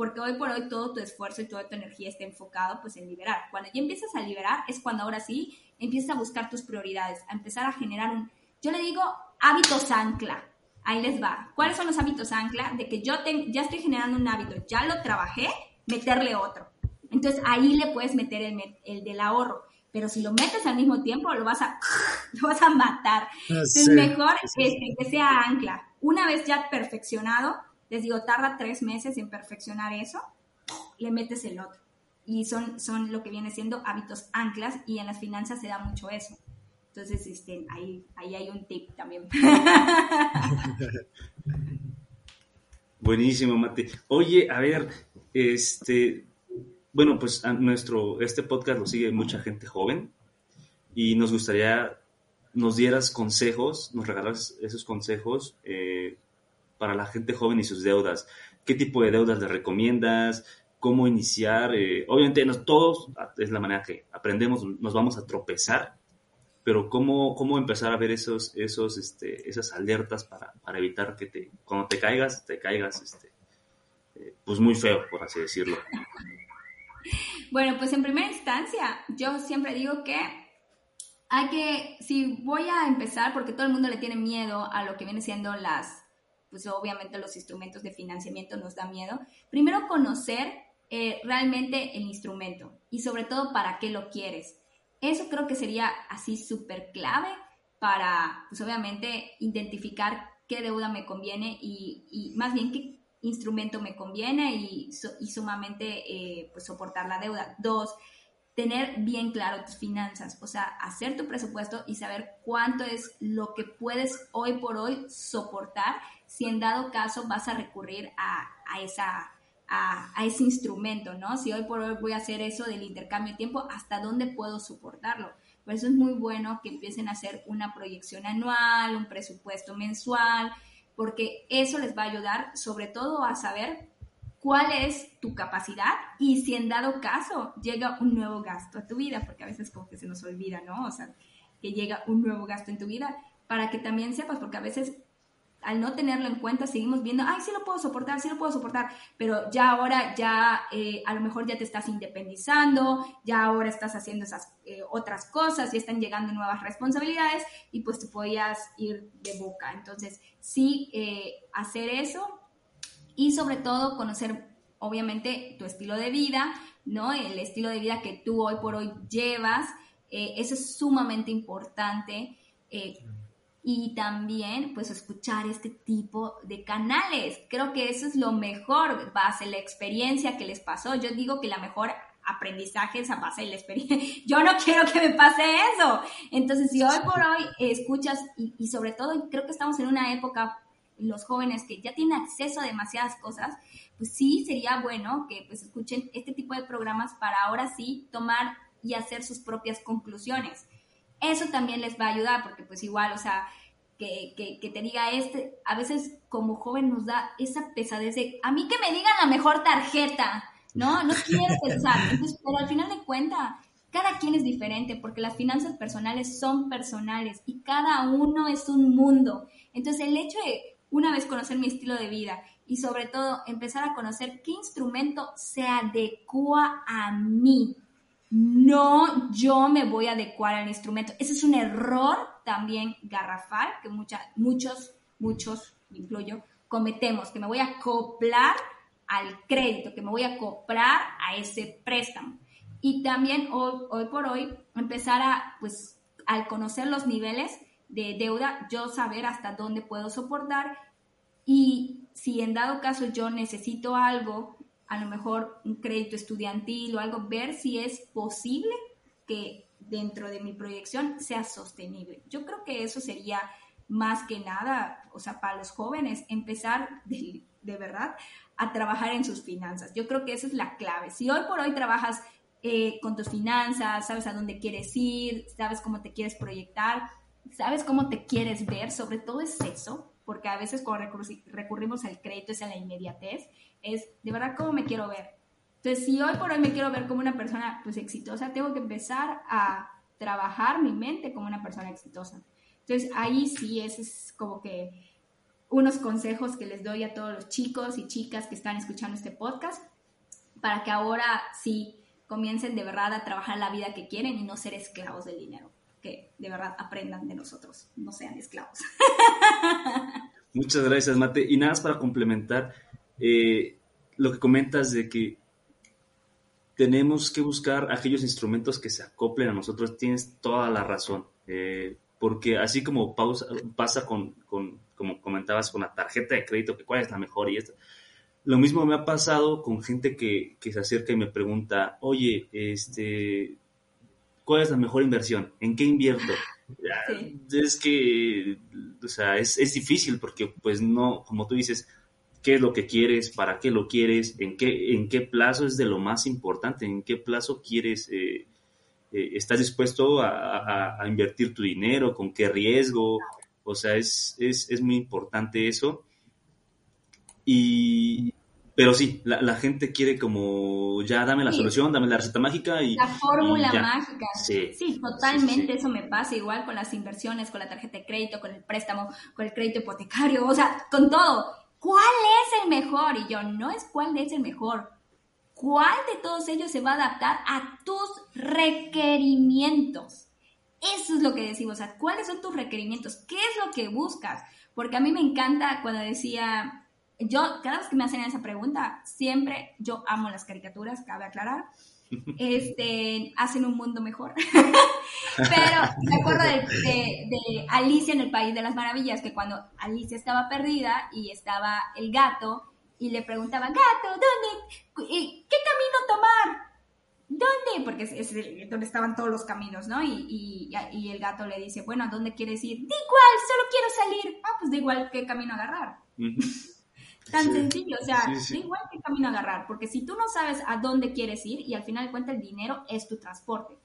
porque hoy por hoy todo tu esfuerzo y toda tu energía está enfocado pues en liberar. Cuando ya empiezas a liberar es cuando ahora sí empiezas a buscar tus prioridades, a empezar a generar un, yo le digo hábitos ancla, Ahí les va. ¿Cuáles son los hábitos ancla? De que yo ya estoy generando un hábito, ya lo trabajé, meterle otro. Entonces ahí le puedes meter el, el del ahorro. pero si lo metes al mismo tiempo, lo vas a, lo vas a matar. Es mejor que, que sea ancla. Una vez ya perfeccionado, les digo, tarda tres meses en perfeccionar eso, le metes el otro. Y son, son lo que viene siendo hábitos anclas y en las finanzas se da mucho eso. Entonces, este, ahí, ahí hay un tip también. Buenísimo, Mate. Oye, a ver, este, bueno, pues nuestro, este podcast lo sigue mucha gente joven y nos gustaría nos dieras consejos, nos regalas esos consejos eh, para la gente joven y sus deudas. ¿Qué tipo de deudas le recomiendas? ¿Cómo iniciar? Eh, obviamente, todos es la manera que aprendemos, nos vamos a tropezar, pero ¿cómo, cómo empezar a ver esos, esos, este, esas alertas para, para evitar que te, cuando te caigas, te caigas este, eh, pues muy feo, por así decirlo? Bueno, pues en primera instancia, yo siempre digo que hay que, si voy a empezar, porque todo el mundo le tiene miedo a lo que viene siendo las, pues obviamente los instrumentos de financiamiento nos da miedo, primero conocer eh, realmente el instrumento y sobre todo para qué lo quieres. Eso creo que sería así súper clave para, pues obviamente, identificar qué deuda me conviene y, y más bien qué instrumento me conviene y, y sumamente eh, pues soportar la deuda. Dos, tener bien claro tus finanzas, o sea, hacer tu presupuesto y saber cuánto es lo que puedes hoy por hoy soportar si en dado caso vas a recurrir a, a esa, a, a, ese instrumento, ¿no? Si hoy por hoy voy a hacer eso del intercambio de tiempo, ¿hasta dónde puedo soportarlo? Por eso es muy bueno que empiecen a hacer una proyección anual, un presupuesto mensual, porque eso les va a ayudar sobre todo a saber cuál es tu capacidad y si en dado caso llega un nuevo gasto a tu vida, porque a veces como que se nos olvida, ¿no? O sea, que llega un nuevo gasto en tu vida, para que también sepas, porque a veces al no tenerlo en cuenta seguimos viendo, ay, sí lo puedo soportar, sí lo puedo soportar, pero ya ahora ya eh, a lo mejor ya te estás independizando, ya ahora estás haciendo esas eh, otras cosas y están llegando nuevas responsabilidades y pues te podías ir de boca. Entonces, sí, eh, hacer eso y sobre todo conocer obviamente tu estilo de vida, ¿no? El estilo de vida que tú hoy por hoy llevas, eso es sumamente importante. Y también pues escuchar este tipo de canales. Creo que eso es lo mejor, base la experiencia que les pasó. Yo digo que la mejor aprendizaje es a base de la experiencia. Yo no quiero que me pase eso. Entonces, si hoy por hoy escuchas y, y sobre todo creo que estamos en una época los jóvenes que ya tienen acceso a demasiadas cosas, pues sí sería bueno que pues escuchen este tipo de programas para ahora sí tomar y hacer sus propias conclusiones. Eso también les va a ayudar porque pues igual, o sea, que, que, te diga este, a veces como joven nos da esa pesadez de, a mí que me digan la mejor tarjeta, ¿no? No quiero pensar. pero al final de cuentas, cada quien es diferente porque las finanzas personales son personales y cada uno es un mundo. Entonces el hecho de una vez conocer mi estilo de vida y sobre todo empezar a conocer qué instrumento se adecua a mí. No yo me voy a adecuar al instrumento. Ese es un error también garrafal que muchos, muchos, incluyo, cometemos, que me voy a acoplar al crédito, que me voy a acoplar a ese préstamo. Y también hoy, hoy por hoy empezar a, pues, al conocer los niveles, de deuda, yo saber hasta dónde puedo soportar y si en dado caso yo necesito algo, a lo mejor un crédito estudiantil o algo, ver si es posible que dentro de mi proyección sea sostenible. Yo creo que eso sería más que nada, o sea, para los jóvenes, empezar de, verdad a trabajar en sus finanzas. Yo creo que esa es la clave. Si hoy por hoy trabajas eh, con tus finanzas, sabes a dónde quieres ir, sabes cómo te quieres proyectar, sabes cómo te quieres ver, sobre todo es eso, porque a veces cuando recurrimos al crédito es a la inmediatez, es de verdad cómo me quiero ver. Entonces, si hoy por hoy me quiero ver como una persona pues exitosa, tengo que empezar a trabajar mi mente como una persona exitosa. Entonces, ahí sí, ese es como que unos consejos que les doy a todos los chicos y chicas que están escuchando este podcast para que ahora sí comiencen de verdad a trabajar la vida que quieren y no ser esclavos del dinero que de verdad aprendan de nosotros, no sean esclavos. Muchas gracias, Mate. Y nada más para complementar eh, lo que comentas de que tenemos que buscar aquellos instrumentos que se acoplen a nosotros. Tienes toda la razón. Eh, porque así como pasa con, con, como comentabas, con la tarjeta de crédito, que cuál es la mejor y esto. Lo mismo me ha pasado con gente que, que se acerca y me pregunta, oye, este, ¿cuál es la mejor inversión? ¿En qué invierto? Es que, o sea, es, es, difícil porque, pues, no, como tú dices, ¿qué es lo que quieres? ¿Para qué lo quieres? ¿En qué, en qué plazo es de lo más importante? ¿En qué plazo quieres, eh, eh, estás dispuesto a, a, invertir tu dinero? ¿Con qué riesgo? O sea, es, es, es muy importante eso. Y, pero sí, la, gente quiere como, ya dame la solución, dame la receta mágica y... La fórmula mágica. Sí, sí totalmente eso me pasa igual con las inversiones, con la tarjeta de crédito, con el préstamo, con el crédito hipotecario, o sea, con todo. ¿Cuál es el mejor? Y yo, no es cuál es el mejor. ¿Cuál de todos ellos se va a adaptar a tus requerimientos? Eso es lo que decimos, o sea, ¿cuáles son tus requerimientos? ¿Qué es lo que buscas? Porque a mí me encanta cuando decía yo, cada vez que me hacen esa pregunta, siempre, yo amo las caricaturas, cabe aclarar, este, hacen un mundo mejor. Pero me acuerdo de, Alicia en el País de las Maravillas, que cuando Alicia estaba perdida y estaba el gato, y le preguntaba, gato, ¿dónde? ¿Qué camino tomar? ¿Dónde? Porque es, donde estaban todos los caminos, ¿no? Y, y, el gato le dice, bueno, ¿a dónde quieres ir? Da igual, solo quiero salir. Ah, pues da igual qué camino agarrar. Tan sencillo, o sea, da igual qué camino agarrar, porque si tú no sabes a dónde quieres ir y al final de cuentas el dinero es tu transporte.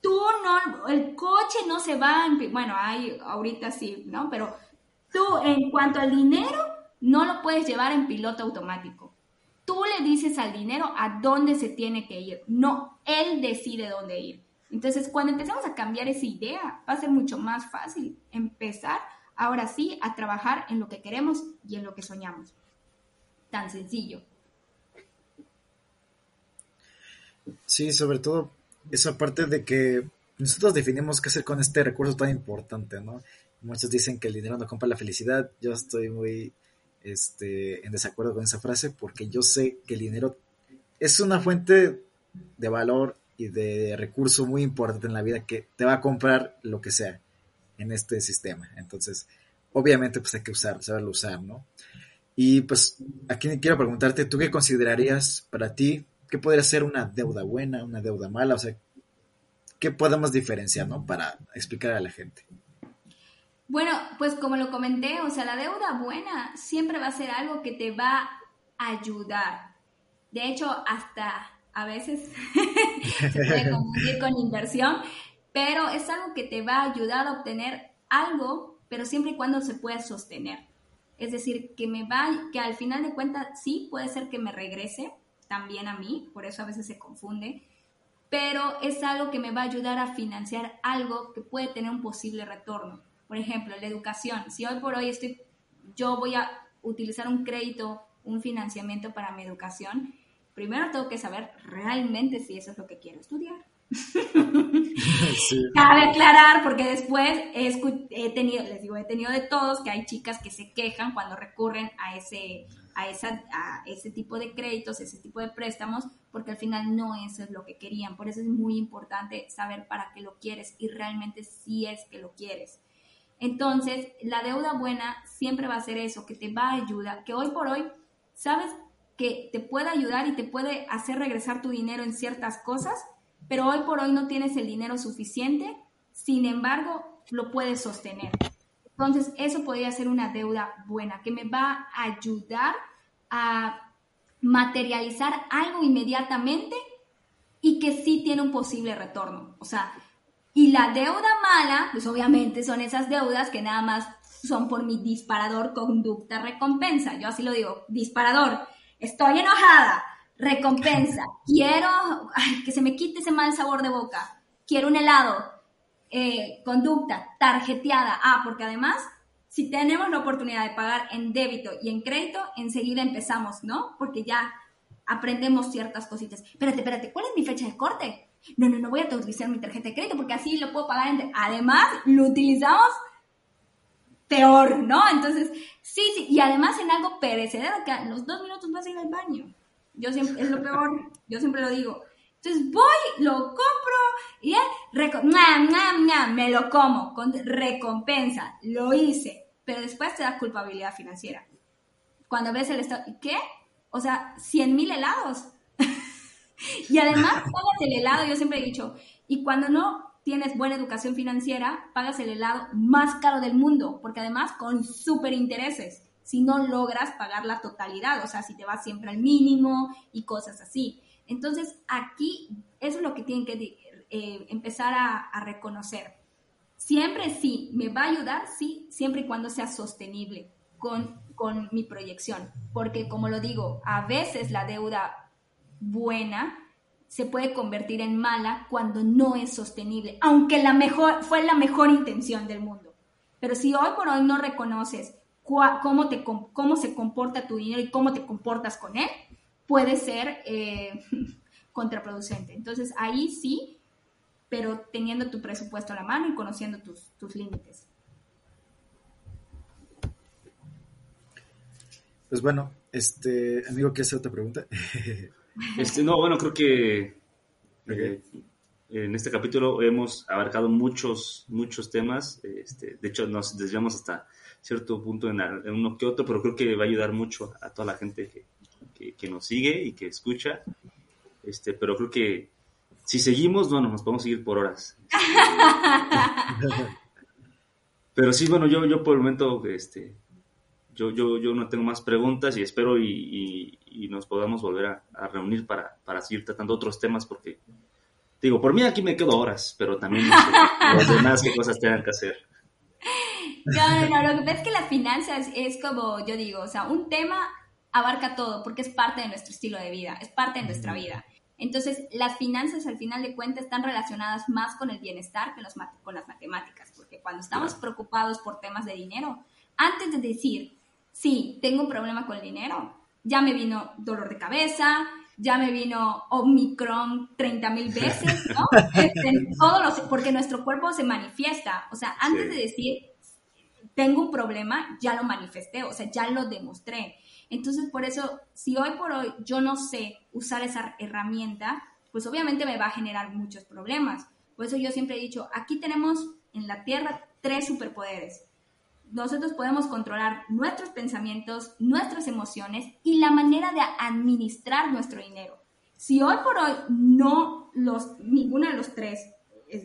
Tú no, el coche no se va, en, bueno, hay ahorita sí, ¿no? Pero tú en cuanto al dinero, no lo puedes llevar en piloto automático. Tú le dices al dinero a dónde se tiene que ir, no, él decide dónde ir. Entonces, cuando empezamos a cambiar esa idea, va a ser mucho más fácil empezar ahora sí a trabajar en lo que queremos y en lo que soñamos. Tan sencillo. Sí, sobre todo esa parte de que nosotros definimos qué hacer con este recurso tan importante, ¿no? Muchos dicen que el dinero no compra la felicidad. Yo estoy muy este, en desacuerdo con esa frase porque yo sé que el dinero es una fuente de valor y de recurso muy importante en la vida que te va a comprar lo que sea en este sistema. Entonces, obviamente, pues hay que usar, saberlo usar, ¿no? Y pues aquí quiero preguntarte, ¿tú qué considerarías para ti? ¿Qué podría ser una deuda buena, una deuda mala? O sea, ¿qué podemos diferenciar, ¿no? Para explicar a la gente. Bueno, pues como lo comenté, o sea, la deuda buena siempre va a ser algo que te va a ayudar. De hecho, hasta a veces se puede confundir con inversión, pero es algo que te va a ayudar a obtener algo, pero siempre y cuando se pueda sostener. Es decir, que me va, que al final de cuentas sí puede ser que me regrese también a mí, por eso a veces se confunde, pero es algo que me va a ayudar a financiar algo que puede tener un posible retorno. Por ejemplo, la educación. Si hoy por hoy estoy, yo voy a utilizar un crédito, un financiamiento para mi educación, primero tengo que saber realmente si eso es lo que quiero estudiar Cabe aclarar, porque después he, tenido, les digo, he tenido de todos que hay chicas que se quejan cuando recurren a ese, a, esa, a ese tipo de créditos, ese tipo de préstamos, porque al final no eso es lo que querían. Por eso es muy importante saber para qué lo quieres y realmente si es que lo quieres. Entonces, la deuda buena siempre va a ser eso, que te va a ayudar, que hoy por hoy, sabes que te puede ayudar y te puede hacer regresar tu dinero en ciertas cosas, pero hoy por hoy no tienes el dinero suficiente, sin embargo, lo puedes sostener. Entonces, eso podría ser una deuda buena que me va a ayudar a materializar algo inmediatamente y que sí tiene un posible retorno. O sea, y la deuda mala, pues obviamente son esas deudas que nada más son por mi disparador conducta recompensa. Yo así lo digo, disparador. Estoy enojada, recompensa, quiero que se me quite ese mal sabor de boca, quiero un helado, eh, conducta, tarjeteada, ah, porque además, si tenemos la oportunidad de pagar en débito y en crédito, enseguida empezamos, ¿no? Porque ya aprendemos ciertas cositas. Espérate, espérate, ¿cuál es mi fecha de corte? No, no, no voy a utilizar mi tarjeta de crédito porque así lo puedo pagar. En además, lo utilizamos peor, ¿no? Entonces, sí, sí, y además en algo perecedero, que los dos minutos vas a ir al baño. Yo siempre, es lo peor, yo siempre lo digo. Entonces voy, lo compro y eh, me lo como con recompensa, lo hice, pero después te da culpabilidad financiera. Cuando ves el estado, ¿qué? O sea, 100 mil helados. y además pagas el helado, yo siempre he dicho, y cuando no tienes buena educación financiera, pagas el helado más caro del mundo, porque además con súper intereses, si no logras pagar la totalidad, o sea, si te vas siempre al mínimo y cosas así. Entonces, aquí eso es lo que tienen que eh, empezar a, a reconocer. Siempre sí, me va a ayudar, sí, siempre y cuando sea sostenible con, con mi proyección, porque como lo digo, a veces la deuda buena se puede convertir en mala cuando no es sostenible, aunque la mejor, fue la mejor intención del mundo. Pero si hoy por hoy no reconoces cómo, te, cómo se comporta tu dinero y cómo te comportas con él, puede ser eh, contraproducente. Entonces ahí sí, pero teniendo tu presupuesto a la mano y conociendo tus, tus límites. Pues bueno, este amigo, ¿qué hace otra pregunta? Este, no, bueno, creo que eh, en este capítulo hemos abarcado muchos, muchos temas. Este, de hecho, nos desviamos hasta cierto punto en, uno que otro, pero creo que va a ayudar mucho a toda la gente que, que, nos sigue y que escucha. Este, pero creo que si seguimos, bueno, nos podemos seguir por horas. pero sí, bueno, yo, yo por el momento este, yo, yo, yo no tengo más preguntas y espero y, nos podamos volver a, reunir para, para, seguir tratando otros temas porque, digo, por mí aquí me quedo horas, pero también los demás qué cosas tengan que hacer. No, no, lo que pasa es que las finanzas es como yo digo, o sea, un tema abarca todo porque es parte de nuestro estilo de vida, es parte de nuestra vida. Entonces, las finanzas al final de cuentas están relacionadas más con el bienestar que los, con las matemáticas, porque cuando estamos preocupados por temas de dinero, antes de decir sí, tengo un problema con el dinero. Ya me vino dolor de cabeza, ya me vino Omicron 30 mil veces, ¿no? Este, porque nuestro cuerpo se manifiesta. O sea, antes de decir, tengo un problema, ya lo manifesté, o sea, ya lo demostré. Entonces, por eso, si hoy por hoy yo no sé usar esa herramienta, pues obviamente me va a generar muchos problemas. Por eso yo siempre he dicho, aquí tenemos en la Tierra tres superpoderes nosotros podemos controlar nuestros pensamientos, nuestras emociones y la manera de administrar nuestro dinero. Si hoy por hoy no los, ninguno de los tres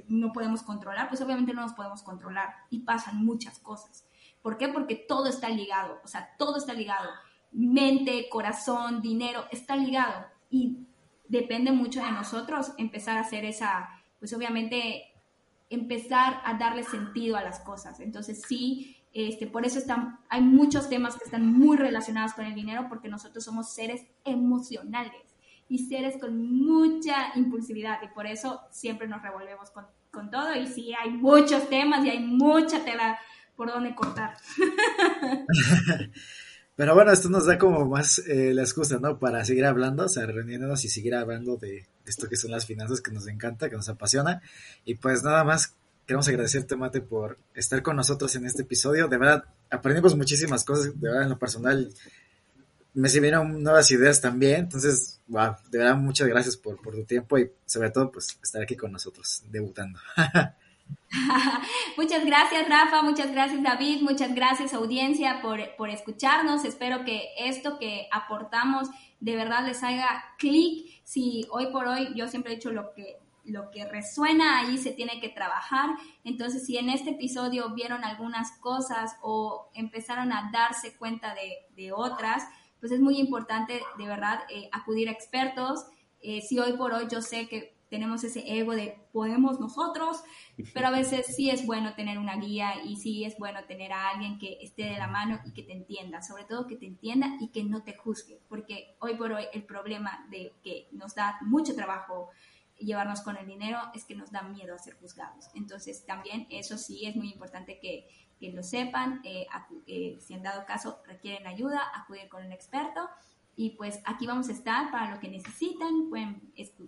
no podemos controlar, pues obviamente no nos podemos controlar y pasan muchas cosas. ¿Por qué? Porque todo está ligado, o sea, todo está ligado. Mente, corazón, dinero, está ligado. Y depende mucho de nosotros empezar a hacer esa, pues obviamente empezar a darle sentido a las cosas. Entonces sí, este, por eso están, hay muchos temas que están muy relacionados con el dinero porque nosotros somos seres emocionales y seres con mucha impulsividad y por eso siempre nos revolvemos con, con todo y sí hay muchos temas y hay mucha tela por donde cortar. Pero bueno, esto nos da como más eh, la excusa, ¿no? Para seguir hablando, o sea, reuniéndonos y seguir hablando de esto que son las finanzas que nos encanta, que nos apasiona. Y pues nada más queremos agradecerte, Mate, por estar con nosotros en este episodio. De verdad, aprendimos muchísimas cosas, de verdad, en lo personal. Me sirvieron nuevas ideas también. Entonces, wow, de verdad, muchas gracias por, tu tiempo y sobre todo, pues, estar aquí con nosotros, debutando. muchas gracias, Rafa. Muchas gracias, David. Muchas gracias, audiencia, por, por escucharnos. Espero que esto que aportamos de verdad les haga clic. Si hoy por hoy, yo siempre he dicho lo que lo que resuena ahí se tiene que trabajar. Entonces, si en este episodio vieron algunas cosas o empezaron a darse cuenta de, otras, pues es muy importante de verdad eh, acudir a expertos. Eh, si hoy por hoy yo sé que tenemos ese ego de podemos nosotros, pero a veces sí es bueno tener una guía y sí es bueno tener a alguien que esté de la mano y que te entienda, sobre todo que te entienda y que no te juzgue, porque hoy por hoy el problema de que nos da mucho trabajo llevarnos con el dinero es que nos da miedo a ser juzgados. Entonces también eso sí es muy importante que, que lo sepan. Eh, eh, si en dado caso requieren ayuda, acudir con un experto. Y pues aquí vamos a estar para lo que necesitan. Pueden,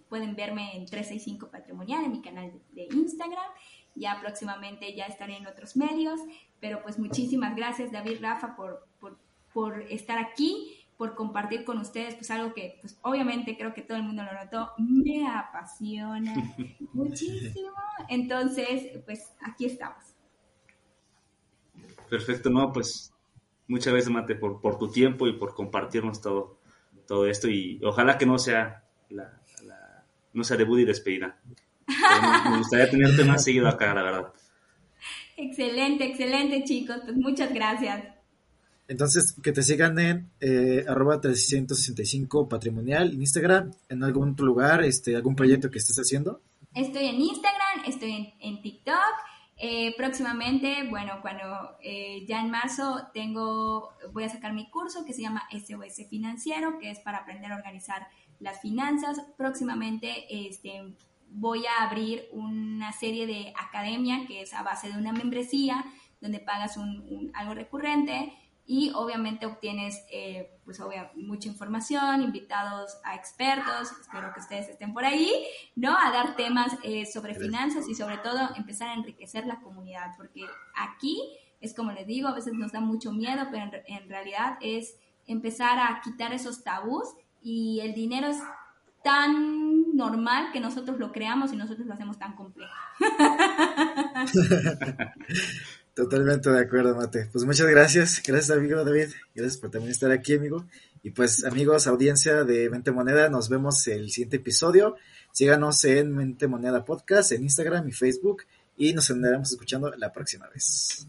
pueden verme en 365 Patrimonial, en mi canal de, Instagram. Ya próximamente ya estaré en otros medios. Pero pues muchísimas gracias David Rafa por, por, por estar aquí por compartir con ustedes, pues algo que, pues obviamente creo que todo el mundo lo notó, me apasiona muchísimo. Entonces, pues aquí estamos. Perfecto, no, pues muchas veces, Mate, por, por tu tiempo y por compartirnos todo, todo esto y ojalá que no sea la, no sea debut y despedida. me gustaría tenerte más seguido acá, la verdad. Excelente, excelente chicos, pues muchas gracias. Entonces, que te sigan en eh, arroba 365 patrimonial en Instagram, en algún otro lugar, este, algún proyecto que estés haciendo. Estoy en Instagram, estoy en, TikTok. Eh, próximamente, bueno, cuando eh, ya en marzo tengo, voy a sacar mi curso que se llama SOS Financiero, que es para aprender a organizar las finanzas. Próximamente este, voy a abrir una serie de academia que es a base de una membresía donde pagas un, algo recurrente y obviamente obtienes eh, pues mucha información, invitados a expertos, espero que ustedes estén por ahí, ¿no? A dar temas eh, sobre finanzas y sobre todo empezar a enriquecer la comunidad, porque aquí es como les digo, a veces nos da mucho miedo, pero en, realidad es empezar a quitar esos tabús y el dinero es tan normal que nosotros lo creamos y nosotros lo hacemos tan complejo. Totalmente de acuerdo, Mate. Pues muchas gracias. Gracias, amigo David. Gracias por también estar aquí, amigo. Y pues, amigos, audiencia de Mente Moneda, nos vemos el siguiente episodio. Síganos en Mente Moneda Podcast, en Instagram y Facebook. Y nos andaremos escuchando la próxima vez.